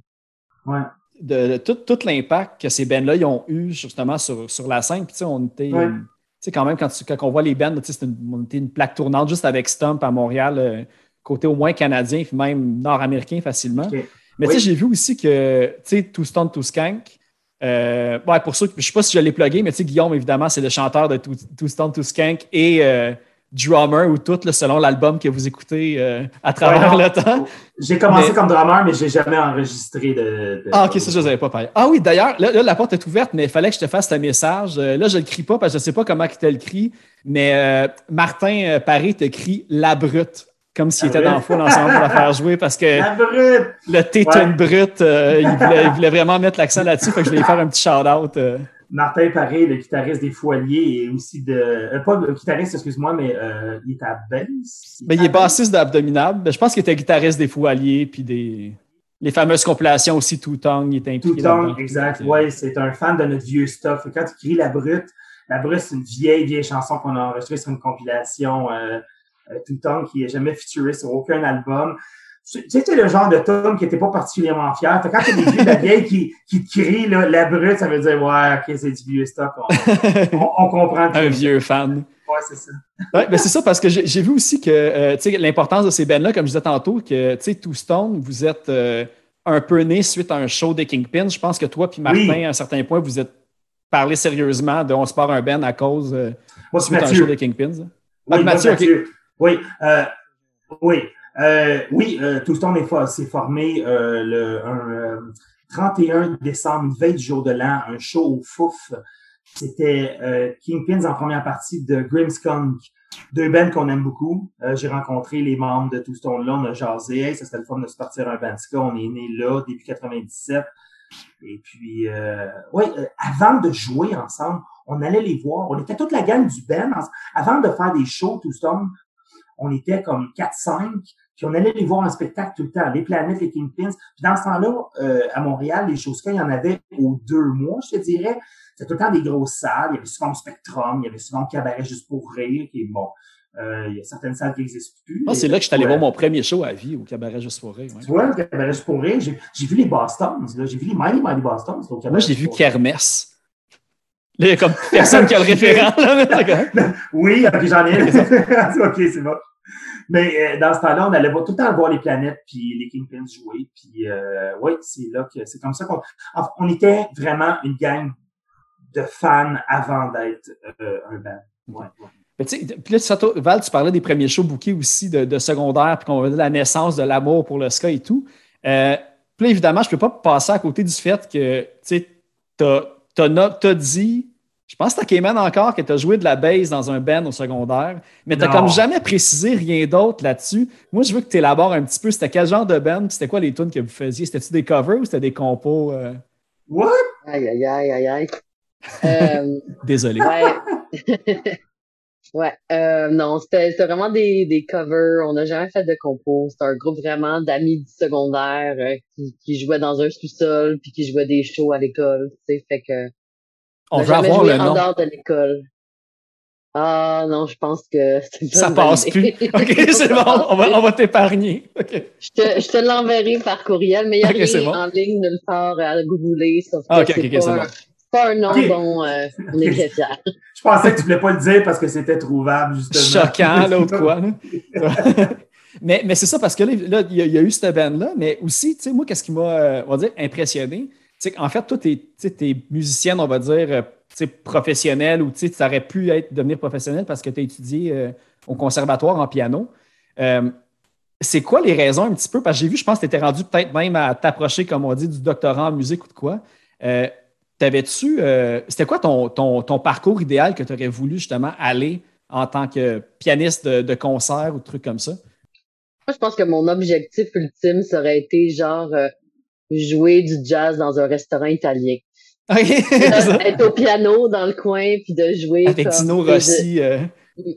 ouais. de, de tout, tout l'impact que ces bands-là ont eu justement sur, sur la scène. Puis, tu sais, on était. Ouais. Tu sais, quand même, quand, tu- quand on voit les bands, tu sais, c'est une, on était une plaque tournante juste avec Stump à Montréal, euh, côté au moins canadien, puis même nord-américain facilement. Mais tu sais, Oui. j'ai vu aussi que, tu sais, Two Stone, Two Skank, euh, ouais, pour ceux, je sais pas si je l'ai plugué, mais tu sais, Guillaume, évidemment, c'est le chanteur de Two Stone, Two Skank et euh, drummer ou tout, là, selon l'album que vous écoutez euh, à travers Ouais, non. le temps? J'ai commencé Mais- comme drummer, mais j'ai jamais enregistré de... de- Ah, ok, ça, je ne savais pas pareil. Ah oui, d'ailleurs, là, là, la porte est ouverte, mais il fallait que je te fasse un message. Euh, là, je ne le crie pas parce que je ne sais pas comment te le crie, mais euh, Martin Paré te crie la brute, comme s'il était dans le brute. fond ensemble pour la faire jouer parce que La brute! le T Ouais. une brute, euh, il, voulait, il voulait vraiment mettre l'accent là-dessus, fait que je vais lui faire un petit shout-out. Euh. Martin Paré, le guitariste des Foiliers et aussi de... euh, pas le guitariste, excuse-moi, mais euh, il est à bass. Ben, il est bassiste d'Abdominable. Je pense qu'il était guitariste des Foualiers, puis des les fameuses compilations aussi, Two Tongue, il était impliqué Tout là-dedans. exact. Que- Ouais, c'est un fan de notre vieux stuff. Quand il crie La Brute, La Brute, c'est une vieille, vieille chanson qu'on a enregistrée sur une compilation euh, euh, Tout le temps qui est jamais featurée sur aucun album. Tu sais, c'est le genre de tome qui était pas particulièrement fier. Fait quand a des vieux la vieille qui, qui te crient là, La Brute, ça veut dire Ouais, ok, c'est du vieux stock. On, on, on comprend. un vieux fan. Ouais, c'est ça. Oui, ben c'est ça, parce que j'ai vu aussi que euh, tu l'importance de ces bands-là, comme je disais tantôt, que tu sais, Two Stone, vous êtes euh, un peu né suite à un show des Kingpins. Je pense que toi puis Martin, Oui. à un certain point, vous êtes parlé sérieusement de on se part un band à cause euh, Moi, suite à un show des Kingpins. hein. Oui, Ah. Mathieu. Oui, euh, oui, euh, oui, euh, fo- s'est formé euh, le un, euh, 31 décembre, veille du jour de l'an, un show au Fouf. C'était Kingpins en première partie de Grimmskunk, deux bands qu'on aime beaucoup. J'ai rencontré les membres de Touston là, on a jasé, hey, ça c'était le fun de se partir un band ska. On est né là, début 97. Et puis, euh, avant de jouer ensemble, on allait les voir. On était toute la gang du band. Avant de faire des shows, tout ça, on était comme 4-5, puis on allait les voir en spectacle tout le temps, les Planètes, les Kingpins. Puis dans ce temps-là, euh, à Montréal, les choses qu'il y en avait aux deux mois, je te dirais. C'était tout le temps des grosses salles. Il y avait souvent le Spectrum, il y avait souvent le Cabaret juste pour rire, qui est bon. Euh, il y a certaines salles qui n'existent plus. Moi, c'est là que je suis allé Ouais. voir mon premier show à vie au Cabaret Juste pour rire. ouais. Tu vois, le Cabaret juste pour rire, j'ai j'ai vu les Bostons, là. J'ai vu les Mighty Mighty Moi, j'ai vu. Kermesse. Là, il y a comme personne qui a le référent. là. Oui, ok, j'en ai. ok, c'est bon. Mais euh, dans ce temps-là, on allait tout le temps voir les planètes puis les Kingpins jouer. Puis euh, oui, c'est là que c'est comme ça qu'on. on était vraiment une gang de fans avant d'être euh, un band. Ouais, tu là, Val, tu parlais des premiers shows bookés aussi de, secondaire, puis qu'on va dire la naissance de l'amour pour le ska et tout. Euh, puis évidemment, je ne peux pas passer à côté du fait que, tu no- t'as dit, je pense que t'as Cayman encore, que tu as joué de la bass dans un band au secondaire, mais tu Non. comme jamais précisé rien d'autre là-dessus. Moi, je veux que tu élabores un petit peu, c'était quel genre de band, puis c'était quoi les tunes que vous faisiez? C'était-tu des covers ou c'était des compos? euh, What? Aïe, aïe, aïe, aïe, aïe. Euh, Désolé. ouais. ouais. Euh, non, c'était c'était vraiment des, des covers. On n'a jamais fait de compos. C'était un groupe vraiment d'amis du secondaire euh, qui, qui jouaient dans un sous-sol puis qui jouaient des shows à l'école. Tu sais, fait que On veut avoir joué le en nom. dehors de l'école. Ah non, je pense que Ça passe plus. OK, c'est bon, on va, on va t'épargner. Je te, je te l'enverrai par courriel, mais il y a Ok, c'est rien bon. en ligne nulle part à googler, sauf que Ah, ok, c'est ok, pas, c'est un- bon. c'est pas un nom Ok. dont euh, on est très fiers. Je pensais que tu voulais pas le dire parce que c'était trouvable, justement. choquant, là, ou quoi. là. mais mais c'est ça, parce que là, là, il y, a- il y a eu cette band-là, mais aussi, tu sais, moi, qu'est-ce qui m'a, euh, on va dire, impressionné, qu'en fait, toi, tu t'es musicienne, on va dire, euh, professionnelle, ou tu aurais pu être, devenir professionnelle parce que tu as étudié euh, au conservatoire en piano. Euh, c'est quoi les raisons un petit peu? Parce que j'ai vu, je pense que tu étais rendu peut-être même à t'approcher, comme on dit, du doctorat en musique ou de quoi. T'avais-tu, c'était quoi ton, ton, ton parcours idéal que tu aurais voulu justement aller en tant que pianiste de, de concert ou de trucs comme ça? Moi, je pense que mon objectif ultime, ça aurait été genre jouer du jazz dans un restaurant italien. OK. Être au piano dans le coin puis de jouer Avec comme- Dino de- Rossi. euh,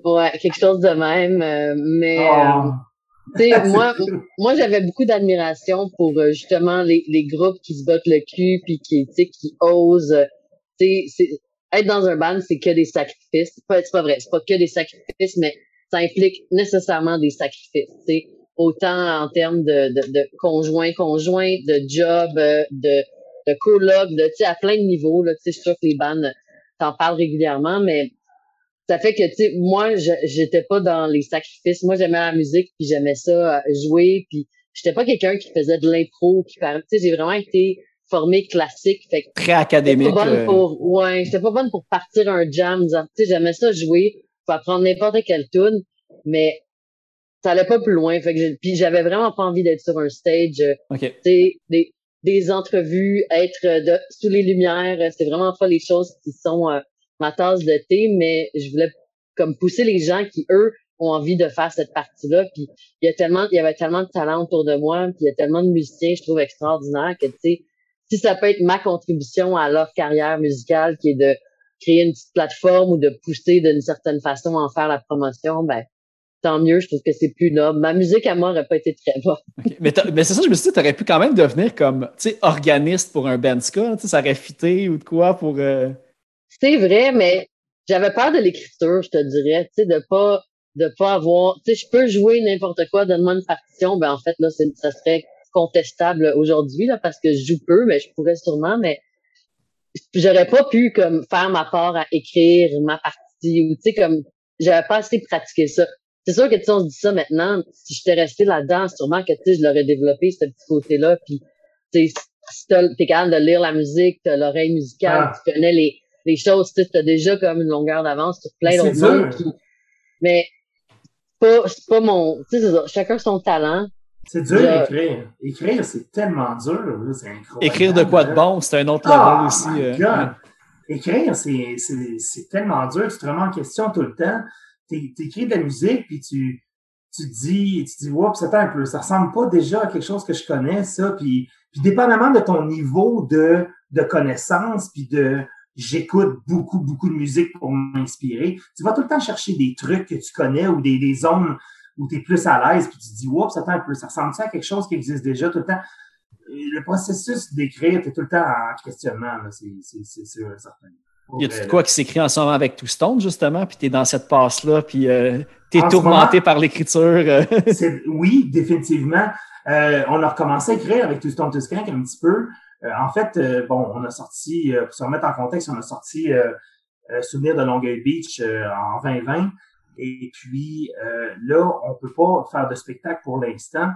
Ouais, quelque chose de même. euh, mais Oh. euh, tu sais, moi, moi j'avais beaucoup d'admiration pour euh, justement les, les groupes qui se battent le cul puis qui, tu sais, qui osent. euh, Tu sais, c'est- être dans un band, c'est que des sacrifices. C'est pas, c'est pas vrai, c'est pas que des sacrifices, mais ça implique nécessairement des sacrifices. Tu sais, autant en termes de, de, de conjoint, conjoint, de job, euh, de, de coloc, de, à plein de niveaux. Là, tu sais, je suis sûre que les bands t'en parlent régulièrement, mais ça fait que, tu sais, moi, je j'étais pas dans les sacrifices. Moi, j'aimais la musique, puis j'aimais ça, euh, jouer, puis j'étais pas quelqu'un qui faisait de l'impro, qui tu sais, j'ai vraiment été formée classique, fait que très académique. pas bonne euh, pour, ouais, j'étais pas bonne pour partir un jam, disant, tu sais, j'aimais ça jouer, pour apprendre n'importe quelle tune, mais ça allait pas plus loin, fait que puis j'avais vraiment pas envie d'être sur un stage, euh, OK. tu sais, des, des entrevues, être euh, de, sous les lumières, euh, c'est vraiment pas les choses qui sont euh, ma tasse de thé, mais je voulais comme pousser les gens qui, eux, ont envie de faire cette partie-là. Puis il y a tellement, il y avait tellement de talent autour de moi, puis il y a tellement de musiciens, je trouve extraordinaires que tu sais, si ça peut être ma contribution à leur carrière musicale, qui est de créer une petite plateforme ou de pousser d'une certaine façon à en faire la promotion, ben tant mieux. Je trouve que c'est plus noble. Ma musique à moi aurait pas été très bonne. Mais, mais c'est ça, je me suis dit, tu aurais pu quand même devenir comme, tu sais, organiste pour un band ska. Ça aurait fité ou de quoi pour. euh, C'est vrai, mais j'avais peur de l'écriture, je te dirais, tu sais, de pas de pas avoir, tu sais, je peux jouer n'importe quoi, donne-moi une partition, ben en fait là, ça serait contestable aujourd'hui là parce que je joue peu, mais je pourrais sûrement, mais j'aurais pas pu comme faire ma part à écrire ma partie ou tu sais comme j'avais pas assez pratiqué ça. C'est sûr que tu sais, on se dit ça maintenant, si j'étais resté là-dedans, sûrement que tu sais, je l'aurais développé ce petit côté-là, puis tu sais, si t'es capable de lire la musique, t'as l'oreille musicale, Ah. tu connais les les choses, tu sais, t'as déjà comme une longueur d'avance sur plein d'autres puis- mais c'est pas, c'est pas mon, tu sais, c'est ça, chacun son talent. C'est dur Je- d'écrire. Écrire, c'est tellement dur. C'est incroyable. Écrire de quoi de bon, c'est un autre level aussi. my euh, ouais. Écrire, c'est, c'est, c'est tellement dur. Tu te remets en question tout le temps. Tu écris de la musique, puis tu, tu dis, tu dis, oups, c'est un peu, ça ressemble pas déjà à quelque chose que je connais, ça. Puis, puis dépendamment de ton niveau de, de connaissance, puis de, j'écoute beaucoup, beaucoup de musique pour m'inspirer, tu vas tout le temps chercher des trucs que tu connais ou des, des zones où tu es plus à l'aise, puis tu te dis, oups, attends un peu, ça ressemble ça à quelque chose qui existe déjà tout le temps? Le processus d'écrire, tu es tout le temps en questionnement, c'est, c'est, c'est sûr et certain. Y a-tu de quoi qui s'écrit en ce moment avec Two Stone, justement, puis t'es dans cette passe-là, puis euh, t'es En ce tourmenté moment- par l'écriture. euh. Oui, définitivement. Euh, on a recommencé à écrire avec Tout Stone Tuscank un petit peu. Euh, en fait, euh, bon, on a sorti, euh, pour se remettre en contexte, on a sorti Souvenir de Longueuil Beach euh, en 2020. Et puis euh, là, on peut pas faire de spectacle pour l'instant.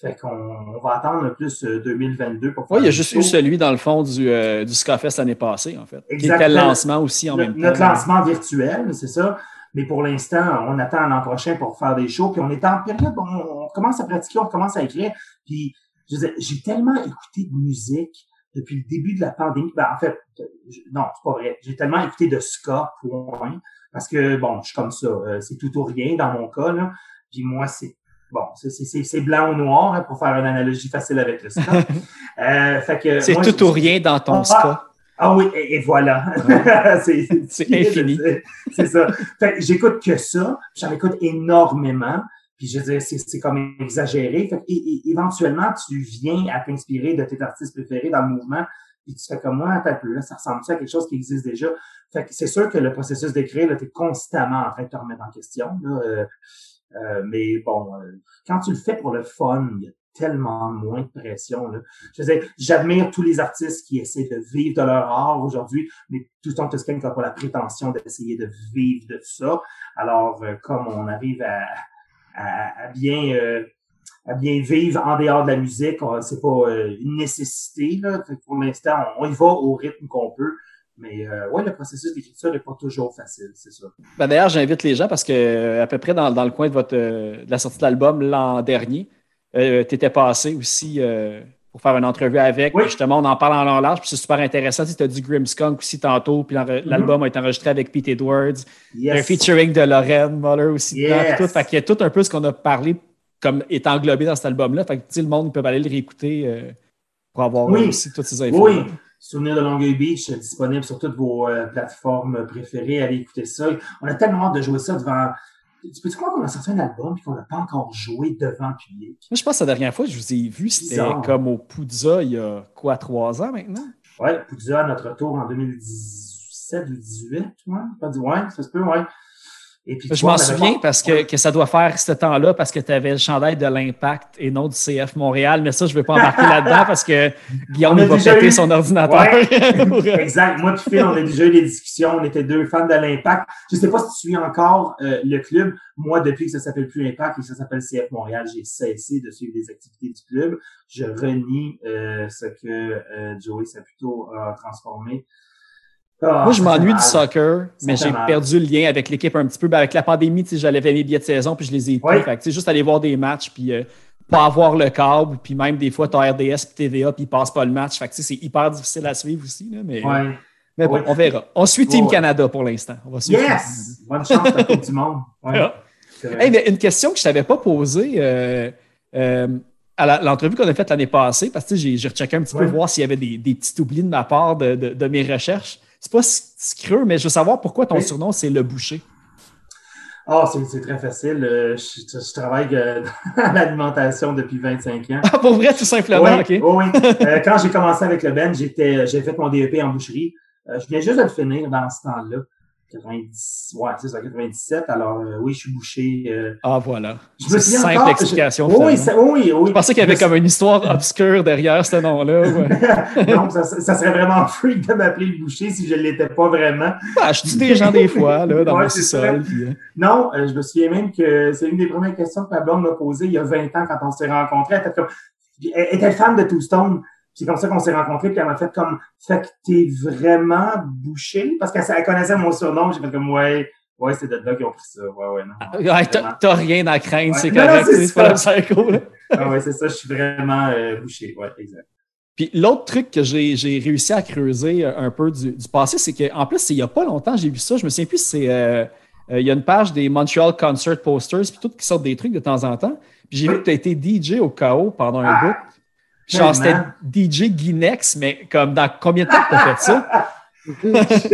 Fait qu'on on va attendre plus euh, 2022 pour faire Oui, il y a juste eu celui, dans le fond, du, euh, du Scafest l'année passée, en fait. Qui était le Exactement. lancement aussi en No- même temps. Notre lancement virtuel, c'est ça. Mais pour l'instant, on attend l'an prochain pour faire des shows. Puis on est en période, on, on commence à pratiquer, on commence à écrire. Puis je veux dire, j'ai tellement écouté de musique depuis le début de la pandémie. Ben, en fait, je- non, c'est pas vrai. J'ai tellement écouté de ska, point. Parce que, bon, je suis comme ça. euh, c'est tout ou rien dans mon cas. Là. Puis moi, c'est bon, c'est- blanc ou noir, hein, pour faire une analogie facile avec le ska. euh, C'est tout ou rien dans ton ska. ah oui, et, et voilà. c'est C'est infini. C'est- C'est ça. Fait que j'écoute que ça. J'en écoute énormément. Puis je veux dire, c'est comme exagéré. Fait que, et- et- éventuellement, tu viens à t'inspirer de tes artistes préférés dans le mouvement. Puis tu fais comme moi, un peu, là, ça ressemble à quelque chose qui existe déjà. Fait que c'est sûr que le processus d'écrire, tu es constamment en train de te remettre en question. Là, euh, euh, mais bon, euh, quand tu le fais pour le fun, il y a tellement moins de pression. Je j'admire tous les artistes qui essaient de vivre de leur art aujourd'hui, mais tout le temps, Toscan n'a pas la prétention d'essayer de vivre de ça. Alors, euh, comme on arrive à, bien à bien vivre en dehors de la musique, c'est pas une nécessité. Là. Pour l'instant, on y va au rythme qu'on peut. Mais euh, ouais, le processus d'écriture n'est pas toujours facile, c'est ça. Ben, D'ailleurs, j'invite les gens parce que euh, à peu près dans, dans le coin de, votre, euh, de la sortie de l'album l'an dernier, tu étais passé aussi pour faire une entrevue avec. Oui. Justement, on en parle en long large, puis c'est super intéressant. Tu as du Grimmskunk aussi tantôt, puis l'enre- l'album a été enregistré avec Pete Edwards. Il y a un Mm-hmm. Yes. featuring de Lorraine Muller aussi Yes. tout. Fait qu'il y a tout un peu ce qu'on a parlé comme est englobé dans cet album-là. Fait que le monde peut aller le réécouter pour avoir Oui. aussi toutes ces infos. Oui, Souvenir de Longueuil Beach, euh, disponible sur toutes vos euh, plateformes préférées. Allez écouter ça. On a tellement hâte de jouer ça devant. Tu peux-tu croire qu'on a sorti un album et qu'on n'a pas encore joué devant le public? Moi, je pense que la dernière fois que je vous ai vu, c'était comme au Poudza il y a quoi, trois ans maintenant? Ouais, Poudza, notre retour en 2017 ou 2018, ouais, pas dit, ouais, ça se peut, ouais. Et puis, tu Je m'en souviens pas- parce que, que ça doit faire ce temps-là parce que tu avais le chandail de l'Impact et non du CF Montréal. Mais ça, je ne vais pas embarquer là-dedans parce que Guillaume va péter eu- son ordinateur. Euh, Exact. Moi, puis Phil, on a déjà eu des discussions. On était deux fans de l'Impact. Je sais pas si tu suis encore euh, le club. Moi, depuis que ça s'appelle plus Impact et que ça s'appelle CF Montréal, j'ai cessé de suivre les activités du club. Je renie euh, ce que euh, Joey Saputo a transformé. Ah, Moi, je m'ennuie du soccer, mais j'ai perdu le lien avec l'équipe un petit peu. Ben, avec la pandémie, j'allais mes billets de saison puis je les ai pris. Fait que, juste aller voir des matchs puis euh, pas avoir le câble. Puis même des fois, tu as RDS puis TVA puis ils passent pas le match. Fait que, c'est hyper difficile à suivre aussi. Là, mais, Ouais. mais bon, Ouais. on verra. On suit Team Ouais. Canada pour l'instant. On va suivre Yes! Bonne chance à la Coupe du Monde. Hey, mais une question que je ne t'avais pas posée euh, euh, à l'entrevue qu'on a faite l'année passée, parce que j'ai rechecké un petit peu voir s'il y avait des, des petits oublis de ma part de, de- de mes recherches. C'est pas si creux, mais je veux savoir pourquoi ton Oui. surnom, c'est le boucher. Ah, c'est c'est très facile. Euh, Je, je travaille euh, dans l'alimentation depuis 25 ans. Ah, pour vrai, tout simplement, Oui, OK. oui, oui. Euh, quand j'ai commencé avec le Ben, j'étais, j'ai fait mon DEP en boucherie. Euh, je viens juste de le finir dans ce temps-là. 90, ouais, c'est ça, 97. Alors, euh, oui, je suis bouché. euh, Ah, voilà. je me souviens simple encore, explication. je- oui, oui, oui. Je pensais qu'il y avait comme une histoire obscure derrière ce nom-là. ouais. non, ça, ça serait vraiment freak de m'appeler le boucher si je ne l'étais pas vraiment. Ah, je tue des gens des fois, là, dans Ouais, mon sous-sol. puis, euh, Non, euh, je me souviens même que c'est une des premières questions que ma blonde m'a posées il y a 20 ans quand on s'est rencontrés. Elle était, comme, elle était fan de Two Stone. C'est comme ça qu'on s'est rencontrés, puis elle m'a fait comme Fait que t'es vraiment bouché? Parce qu'elle elle connaissait mon surnom, j'ai fait comme Ouais, ouais, c'est de là qu'ils ont pris ça. Ouais, ouais, non. Ouais, t'as rien à craindre, Ouais. c'est correct. c'est pas ça. le psycho. là. Ah ouais, c'est ça, je suis vraiment euh, bouché. Ouais, exact. Puis l'autre truc que j'ai réussi à creuser euh, un peu du, du passé, c'est qu'en plus, il n'y a pas longtemps, j'ai vu ça. Je me souviens plus c'est. euh, euh, Il y a une page des Montreal Concert Posters, puis tout qui sortent des trucs de temps en temps. Puis j'ai Oui. vu que tu as été DJ au KO pendant un Ah, bout. Genre, c'était. DJ Guinex, mais comme dans combien de temps tu as fait ça?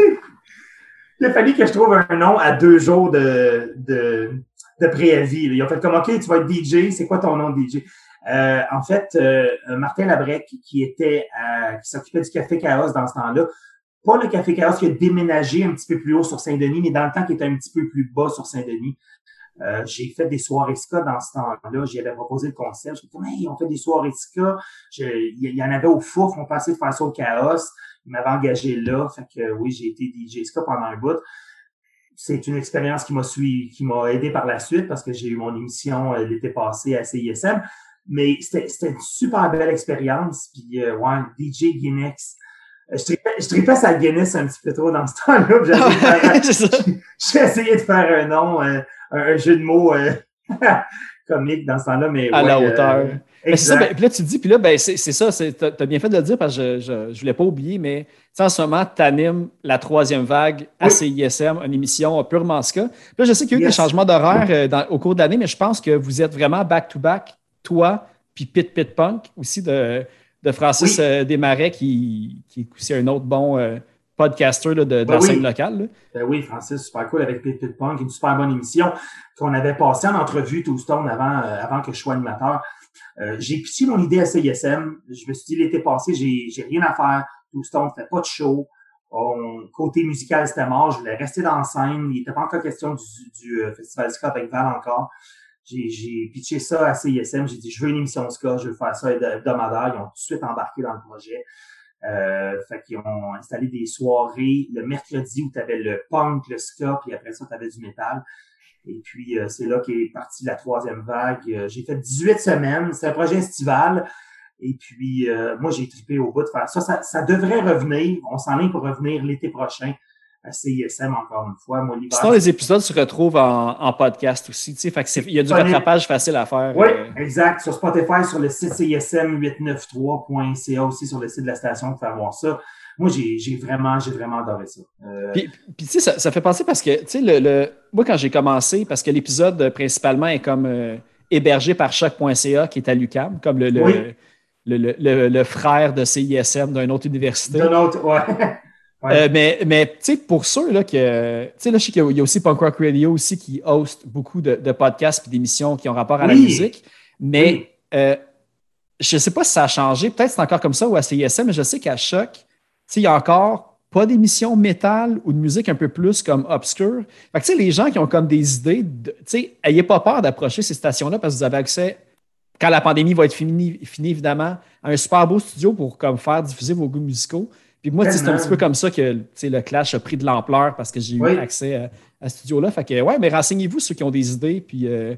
Il a fallu que je trouve un nom à deux jours de, de, de préavis. Ils ont fait comme, OK, tu vas être DJ, c'est quoi ton nom de DJ? Euh, en fait, euh, Martin Labrec, qui était à- qui s'occupait du Café Chaos dans ce temps-là, pas le Café Chaos qui a déménagé un petit peu plus haut sur Saint-Denis, mais dans le temps qui était un petit peu plus bas sur Saint-Denis. Euh, j'ai fait des soirées ska dans ce temps-là. J'y avais proposé le concept. J'ai dit, hey, on fait des soirées ska. Il y, en avait au four. On pensait de faire ça au chaos. Il m'avait engagé là. Fait que oui, j'ai été DJ ska pendant un bout. C'est une expérience qui m'a suivi, qui m'a aidé par la suite parce que j'ai eu mon émission euh, l'été passé à CISM. Mais c'était c'était une super belle expérience. Puis euh, ouais, DJ Guinness. Je tripais, je tripais sa Guinness un petit peu trop dans ce temps-là. j'ai essayé de faire un nom, euh, un, un jeu de mots euh, comique dans ce temps-là, mais À ouais, la euh, hauteur. C'est ça, ben, puis là, tu dis, puis là, ben, c'est ça, tu as bien fait de le dire parce que je ne voulais pas oublier, mais en ce moment, tu animes la troisième vague à. CISM, une émission purement ska. Puis là, je sais qu'il y a eu des changements d'horaire au cours de l'année, mais je pense que vous êtes vraiment back-to-back, toi, puis Pit Pit Punk, aussi de, de Francis Oui. euh, Desmarais, qui, qui est aussi un autre bon euh, podcaster là, de, de la Ben oui. scène locale. là. Ben oui, Francis, super cool avec Pit Pit Punk, une super bonne émission qu'on avait passée en entrevue tout Stone avant, euh, avant que je sois animateur. Euh, j'ai pitché mon idée à CISM. Je me suis dit l'été passé, j'ai, j'ai rien à faire. Tout Stone fait pas de show. On- côté musical, c'était mort. Je voulais rester dans la scène. Il n'était pas encore question du, du, euh, Festival Ska avec Val encore. J'ai, pitché ça à CISM. J'ai dit, je veux une émission Ska, je veux faire ça hebdo- hebdomadaire. Ils ont tout de suite embarqué dans le projet. Euh, fait qu'ils ont installé des soirées le mercredi où tu avais le punk, le ska, puis après ça, tu avais du métal. Et puis, euh, c'est là qu'est partie la troisième vague. Euh, j'ai fait 18 semaines. C'est un projet estival. Et puis, euh, moi, j'ai trippé au bout de faire ça. Ça, ça devrait revenir. On s'en est pour revenir l'été prochain à CISM encore une fois. Moi, Sinon, les épisodes se retrouvent en, en podcast aussi. tu sais. Fait que c'est- il y a du rattrapage facile à faire. Oui, euh, exact. Sur Spotify, sur le site CISM893.ca aussi, sur le site de la station, pour faire voir ça. Moi, j'ai vraiment, j'ai vraiment adoré ça. Euh, Puis, puis, tu sais, ça, ça fait penser parce que, tu sais, le, le- moi, quand j'ai commencé, parce que l'épisode euh, principalement est comme euh, hébergé par choc.ca qui est à l'UCAM, comme le, le, Oui. le, le- le- le frère de CISM d'une autre université. d'un autre, ouais. Ouais. Euh, mais, mais tu sais, pour ceux là, que. Tu sais, là, je sais qu'il y a- aussi Punk Rock Radio aussi qui host beaucoup de, de podcasts et d'émissions qui ont rapport à la musique. Mais Oui. euh, je ne sais pas si ça a changé. Peut-être que c'est encore comme ça ou à CISM, mais je sais qu'à Choc, tu sais, il y a encore pas d'émissions métal ou de musique un peu plus comme obscure. Fait que, tu sais, les gens qui ont comme des idées, tu sais, ayez pas peur d'approcher ces stations-là parce que vous avez accès, quand la pandémie va être finie, finie, évidemment, à un super beau studio pour comme, faire diffuser vos goûts musicaux. Puis moi, c'est un petit peu comme ça que le Clash a pris de l'ampleur parce que j'ai Oui. eu accès à, à ce studio-là. Fait que, ouais, mais renseignez-vous ceux qui ont des idées. Puis euh,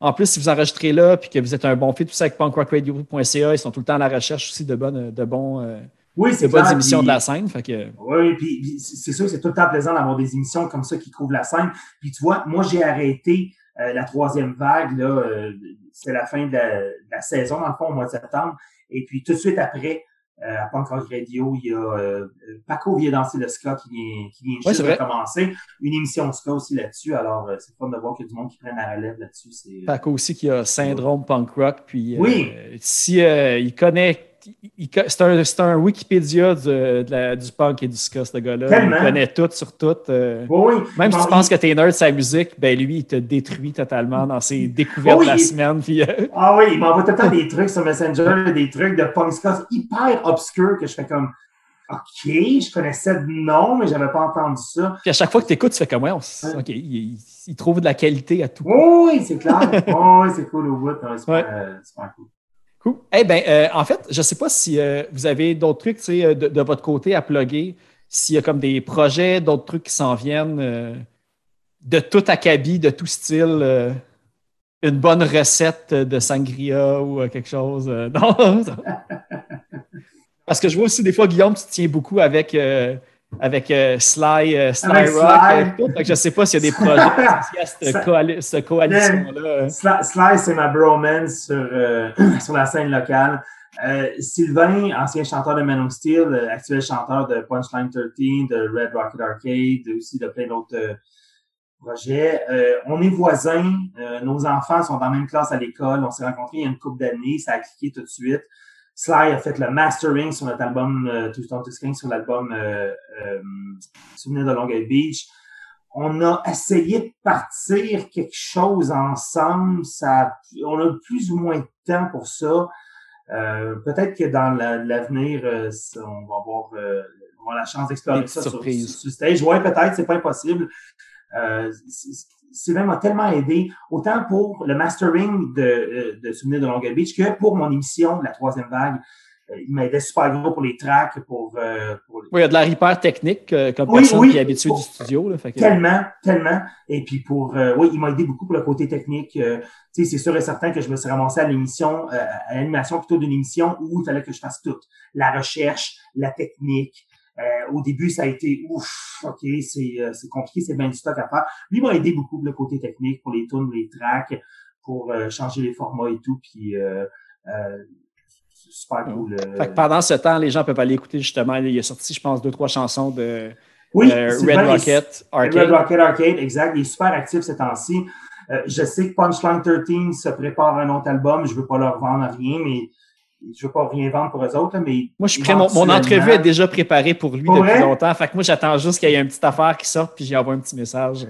en plus, si vous enregistrez là puis que vous êtes un bon fit, tout ça avec punkrockradio.ca, ils sont tout le temps à la recherche aussi de, bonnes, de, bons, euh, oui, de c'est bonnes émissions puis- de la scène. Fait que, Oui, puis, puis c'est c'est sûr que c'est tout le temps plaisant d'avoir des émissions comme ça qui couvrent la scène. Puis tu vois, moi j'ai arrêté euh, la troisième vague, là, euh, c'était la fin de la, de la saison, dans le fond, au mois de septembre. Et puis tout de suite après, à Punk Rock Radio, il y a euh, Paco vient danser le ska qui vient, qui vient juste de commencer. Une émission ska aussi là-dessus. Alors, euh, c'est fun de voir qu'il y a du monde qui prenne la relève là-dessus. Paco aussi qui a syndrome punk rock. Puis, euh, Oui. si euh, il connaît. C'est un, Wikipédia du, de la- du punk et du ska, ce gars-là. Il connaît tout sur tout. euh, Oui, oui. Même si tu penses que t'es nerd de sa musique, ben lui, il te détruit totalement dans ses découvertes Oui, de la il- semaine. Puis, euh, Ah oui, il m'envoie tout le temps des trucs sur Messenger, des trucs de punk ska hyper obscurs que je fais comme OK, je connaissais de nom, mais j'avais pas entendu ça. puis à chaque fois que tu écoutes, tu fais comme ouais, on Ouais. OK, il, trouve de la qualité à tout. Oui, c'est clair. Oui, c'est cool au bout. hein, C'est Ouais. euh, c'est pas cool. Eh ben, euh, en fait, je ne sais pas si euh, vous avez d'autres trucs euh, de, votre côté à plugger, s'il y a comme des projets, d'autres trucs qui s'en viennent, de tout acabit, de tout style, une bonne recette de sangria ou quelque chose. non? Parce que je vois aussi des fois, Guillaume, tu tiens beaucoup avec, avec euh, Sly, euh, Sly Avec Rock. Sly. euh, tout. Je ne sais pas s'il y a des projets associés à cette, Ça- coali- cette coalition-là. Sly, Sly, c'est ma bromance sur, euh, sur la scène locale. Sylvain, ancien chanteur de Man of Steel, actuel chanteur de Punchline 13, de Red Rocket Arcade, aussi de plein d'autres projets. On est voisins, nos enfants sont dans la même classe à l'école, on s'est rencontrés il y a une couple d'années, ça a cliqué tout de suite. Sly a fait le mastering sur notre album euh, Stone Two Skins, sur l'album euh, euh, Souvenir de Longueuil Beach on a essayé de partir quelque chose ensemble. Ça, on a plus ou moins de temps pour ça. Euh, Peut-être que dans la- l'avenir, euh, on va avoir, euh, on avoir la chance d'explorer ça sur, sur stage. Ouais, peut-être, c'est pas impossible. Euh, Sylvain m'a tellement aidé, autant pour le mastering de, euh, de Souvenirs de Longueuil Beach que pour mon émission, La Troisième Vague. Euh, Il m'aidait super gros pour les tracks, pour, euh, pour Oui, il y a de la hyper technique euh, comme Oui, personne oui. qui est habituée du studio. Là, fait que- Tellement, tellement. Et puis pour, euh, oui, il m'a aidé beaucoup pour le côté technique. Euh, tu sais, c'est sûr et certain que je me suis ramassé à l'émission, euh, à l'animation plutôt d'une émission où il fallait que je fasse tout. La recherche, la technique. Euh, au début, ça a été ouf, ok, c'est euh, c'est compliqué, c'est bien du stock à faire. Lui m'a aidé beaucoup pour le côté technique, pour les tunes, les tracks, pour euh, changer les formats et tout. Puis euh, euh, c'est super cool. euh. Fait que pendant ce temps, les gens peuvent aller écouter justement. Il a sorti, je pense, deux, trois chansons de oui, Red Rocket Red Arcade. Rocket Arcade, exact. Il est super actif ces temps-ci. Euh, je sais que Punchline 13 se prépare un autre album. Je veux pas leur vendre rien, mais je veux pas rien vendre pour eux autres, mais. Moi, je suis prêt. Mon, mon entrevue est déjà préparée pour lui Pour depuis vrai? longtemps. Fait que moi, j'attends juste qu'il y ait une petite affaire qui sorte, puis j'y envoie un petit message.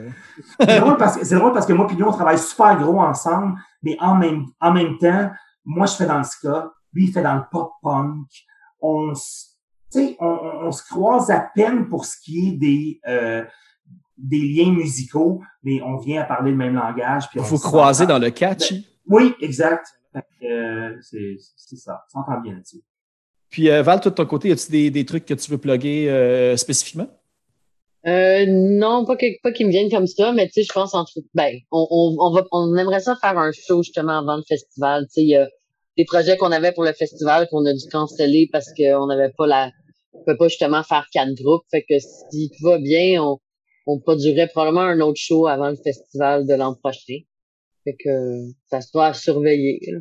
C'est drôle parce que, c'est drôle parce que moi et lui, on travaille super gros ensemble, mais en même, en même temps, moi, je fais dans le ska, lui, il fait dans le pop-punk. On, on, on, on se croise à peine pour ce qui est des, euh, des liens musicaux, mais on vient à parler le même langage. puis Il on faut s'entend. croiser dans le catchy. Oui, exact. Fait que, euh, c'est c'est ça. On s'entend bien là-dessus. Puis, euh, Val, toi, de ton côté, y a-tu des, des trucs que tu veux plugger euh, spécifiquement? Euh, non, pas, que, pas qu'ils me viennent comme ça, mais tu sais, je pense entre, ben, on, on, on va, on aimerait ça faire un show justement avant le festival. Tu sais, il y a des projets qu'on avait pour le festival qu'on a dû canceller parce qu'on n'avait pas la, on peut pas justement faire quatre groupes. Fait que si tout va bien, on, on produirait probablement un autre show avant le festival de l'an prochain. Fait que ça soit à surveiller. là.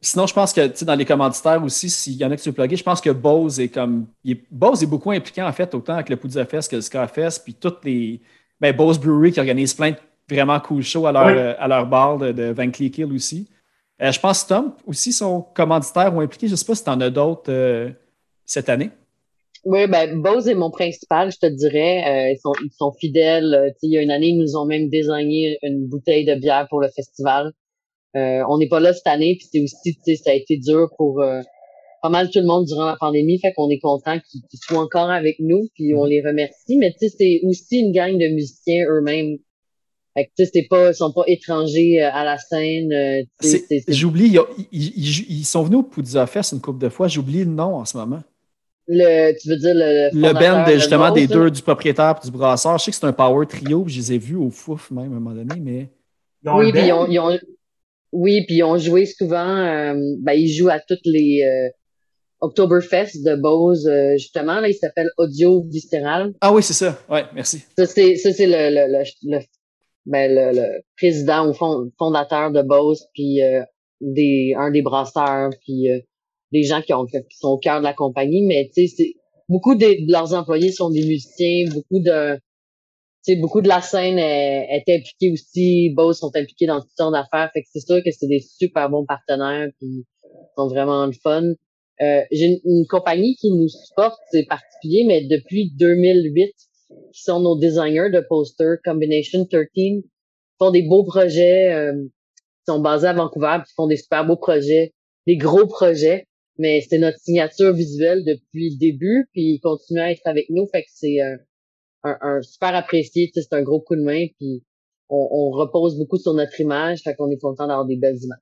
Sinon, je pense que tu sais, dans les commanditaires aussi, s'il y en a que tu veux plugger, je pense que Bose est comme. il est- Bose est beaucoup impliqué en fait, autant avec le Poudre Fest que le Scarfest, puis toutes les. Ben, Bose Brewery qui organise plein de vraiment cool shows à leur, Oui. euh, à leur bar de, de Van Cleek Hill aussi. Euh, je pense que Tom aussi sont commanditaires ou impliqués. Je ne sais pas si tu en as d'autres euh, cette année. Oui, ben Bose est mon principal, je te dirais. Euh, ils sont ils sont fidèles. Euh, tu sais, il y a une année, ils nous ont même désigné une bouteille de bière pour le festival. Euh, on n'est pas là cette année, puis c'est aussi, tu sais, ça a été dur pour euh, pas mal tout le monde durant la pandémie, fait qu'on est content qu'ils soient encore avec nous, puis on les remercie. Mais tu sais, c'est aussi une gang de musiciens eux-mêmes. Fait que tu sais, c'est pas, ils sont pas étrangers euh, à la scène. euh, J'oublie, ils, ils- ils- sont venus au Poudre Fest une couple de fois. J'oublie le nom en ce moment. Le, tu veux dire le, Le fondateur band justement des deux, du propriétaire et du brasseur. Je sais que c'est un power trio, puis je les ai vus au fouf même à un moment donné, mais. Ils Oui, puis ils ont, ils ont- oui, puis ils ont joué souvent. euh, ben, ils jouent à toutes les euh, Oktoberfest de Bose, euh, justement. Là, il s'appelle Audio Visceral. Ah oui, c'est ça. Ouais, merci. Ça, c'est ça, c'est le, le, le, le- ben, le, le président ou fond- fondateur de Bose, puis euh, des un des brasseurs, puis euh, des gens qui, ont, qui sont au cœur de la compagnie. Mais tu sais, beaucoup de, de leurs employés sont des musiciens, beaucoup de beaucoup de la scène est, est impliquée aussi. Bose sont impliqués dans toutes sortes d'affaires. Fait que c'est sûr que c'est des super bons partenaires puis sont vraiment le fun. Euh, J'ai une, une compagnie qui nous supporte, c'est particulier, mais depuis 2008, qui sont nos designers de posters, Combination 13, Ils font des beaux projets, euh, sont basés à Vancouver, puis font des super beaux projets, des gros projets, mais c'est notre signature visuelle depuis le début, puis ils continuent à être avec nous, fait que c'est euh, un, un super apprécié, c'est un gros coup de main, puis on, on repose beaucoup sur notre image, fait qu'on est content d'avoir des belles images.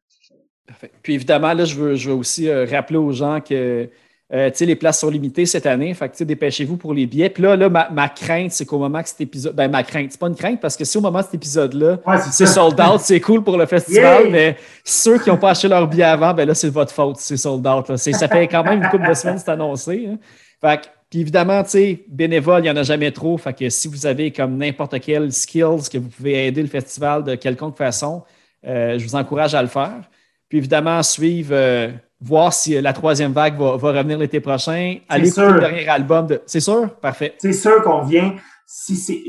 Parfait. Puis évidemment, là, je veux, je veux aussi euh, rappeler aux gens que euh, les places sont limitées cette année. Fait que dépêchez-vous pour les billets. Puis là, là ma, ma crainte, c'est qu'au moment que cet épisode. Ben, ma crainte, c'est pas une crainte parce que si au moment de cet épisode-là, Ouais, c'est sold out, c'est cool pour le festival, Yeah! mais ceux qui n'ont pas acheté leur billet avant, ben là, c'est votre faute, c'est sold out. là. Ça fait quand même une couple de semaines, c'est annoncé. hein. Fait que, puis évidemment, tu sais, bénévole, il n'y en a jamais trop. Fait que si vous avez comme n'importe quel skills que vous pouvez aider le festival de quelconque façon, euh, je vous encourage à le faire. Puis évidemment, suivre, euh, voir si euh, la troisième vague va, va revenir l'été prochain. Allez écouter sûr. le dernier album de. C'est sûr? Parfait. c'est sûr qu'on vient, si c'est,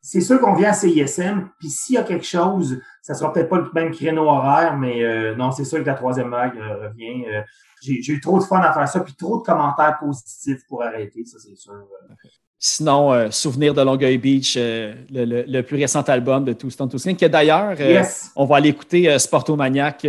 c'est sûr qu'on vient à CISM, puis s'il y a quelque chose, ça sera peut-être pas le même créneau horaire, mais euh, non, c'est sûr que la troisième vague euh, revient. Euh, j'ai, eu trop de fun à faire ça, puis trop de commentaires positifs pour arrêter, ça c'est sûr. Sinon, euh, Souvenir de Longueuil Beach, euh, le, le- le plus récent album de Two Stone Two que d'ailleurs, euh, Yes! on va aller écouter Sportomaniac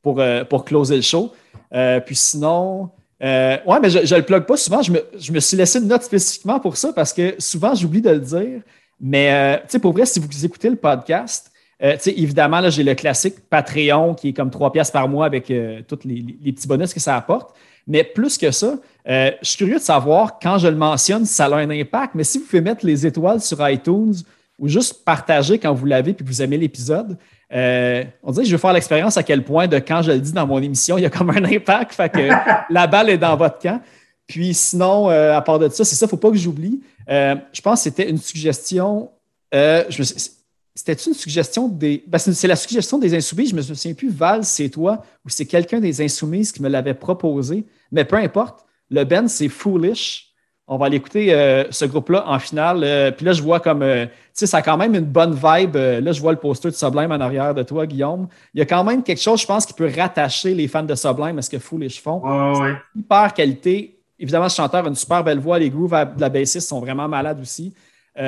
pour, pour closer le show. Euh, puis sinon, euh, ouais, mais je ne le plug pas souvent. Je me, je me suis laissé une note spécifiquement pour ça parce que souvent, j'oublie de le dire. Mais euh, pour vrai, si vous écoutez le podcast, euh, évidemment, là, j'ai le classique Patreon qui est comme 3 piastres par mois avec tous les, petits bonus que ça apporte. Mais plus que ça, je suis curieux de savoir quand je le mentionne si ça a un impact. Mais si vous pouvez mettre les étoiles sur iTunes ou juste partager quand vous l'avez puis que vous aimez l'épisode, euh, on dirait que je veux faire l'expérience à quel point de quand je le dis dans mon émission, il y a comme un impact. Fait que la balle est dans votre camp. Puis sinon, euh, à part de ça, c'est ça, il ne faut pas que j'oublie. Euh, je pense que c'était une suggestion. c'était une suggestion des. ben, c'est c'est la suggestion des Insoumis. Je me souviens plus, Val, c'est toi ou c'est quelqu'un des Insoumises qui me l'avait proposé. Mais peu importe. Le Ben, c'est Foolish. On va aller écouter euh, ce groupe-là en finale. Euh, puis là, je vois comme. euh, tu sais, ça a quand même une bonne vibe. Là, je vois le poster de Sublime en arrière de toi, Guillaume. Il y a quand même quelque chose, je pense, qui peut rattacher les fans de Sublime à ce que Foolish font Ouais, ouais. hyper qualité. Évidemment, ce chanteur a une super belle voix. Les grooves de la bassiste sont vraiment malades aussi. Puis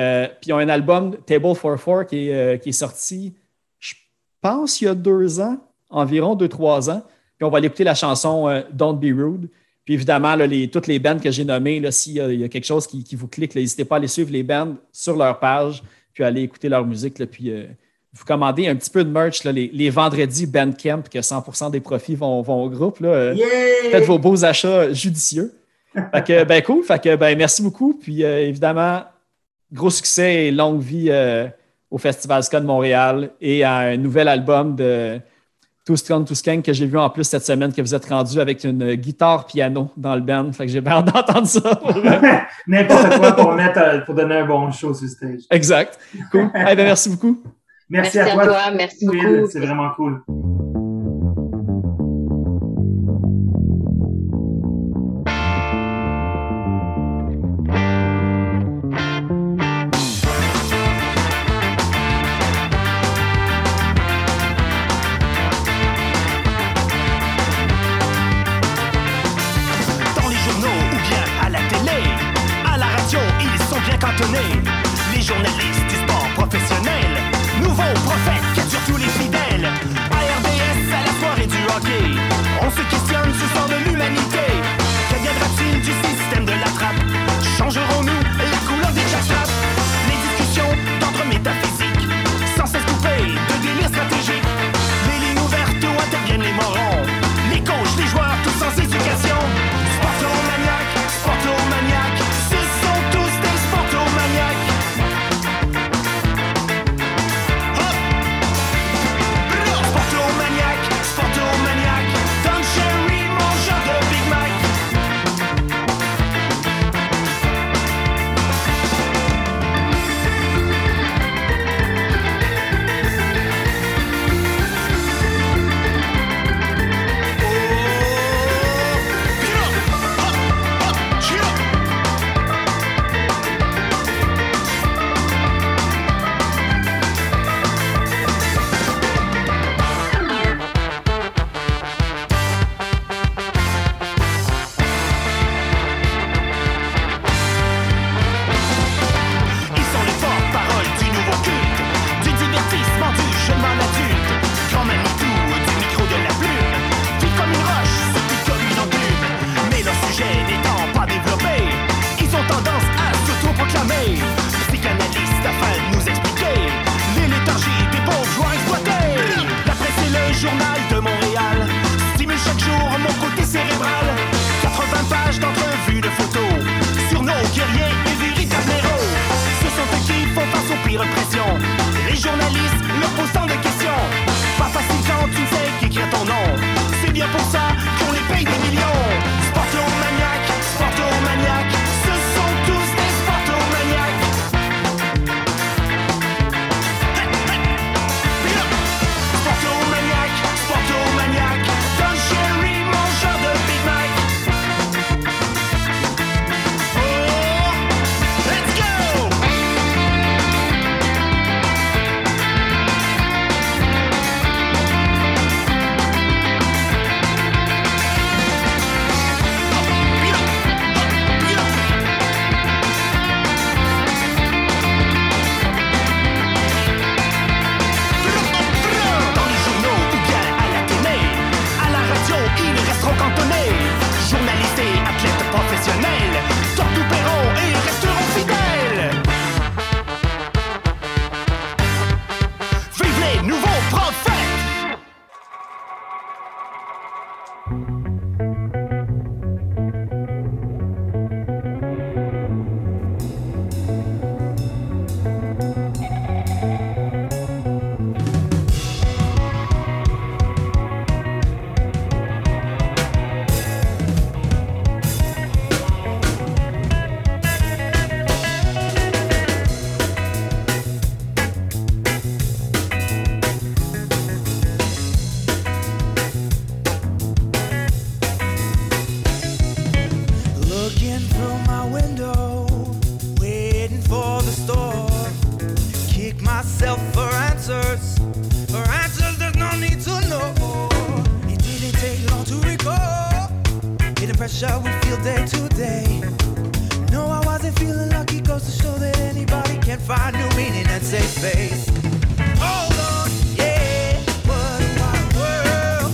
ils ont un album, Table for Four, qui est, qui est sorti, je pense, il y a deux ans, environ deux, trois ans. Puis on va aller écouter la chanson Don't Be Rude. Puis évidemment, là, les, toutes les bands que j'ai nommées, s'il y, a- il y a quelque chose qui, qui vous clique, n'hésitez pas à aller suivre les bands sur leur page, puis aller écouter leur musique. Là, puis euh, vous commandez un petit peu de merch là, les, les vendredis Bandcamp, que 100% des profits vont, vont au groupe. Là, euh, Yeah! Faites vos beaux achats judicieux. Fait que, ben cool. Fait que, ben merci beaucoup. Puis euh, évidemment, gros succès et longue vie euh, au Festival Ska de Montréal et à un nouvel album de Touskang Touskang que j'ai vu en plus cette semaine que vous êtes rendu avec une guitare piano dans le band. Fait que j'ai hâte d'entendre ça. N'importe quoi pour mettre euh, pour donner un bon show sur stage. Exact. Cool. hey, ben, merci beaucoup. Merci, à, toi. à, toi. Merci beaucoup. C'est vraiment cool. pressure we feel day to day. No, I wasn't feeling lucky, goes to show that anybody can find new meaning and safe space. Hold on, yeah, what a wild world.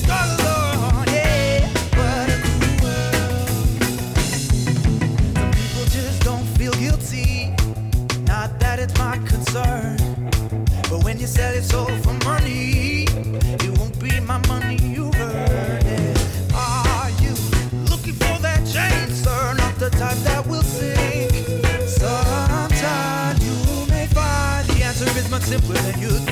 Struggle on, yeah, what a cool world. Some people just don't feel guilty, not that it's my concern. But when you sell your soul for simpler than you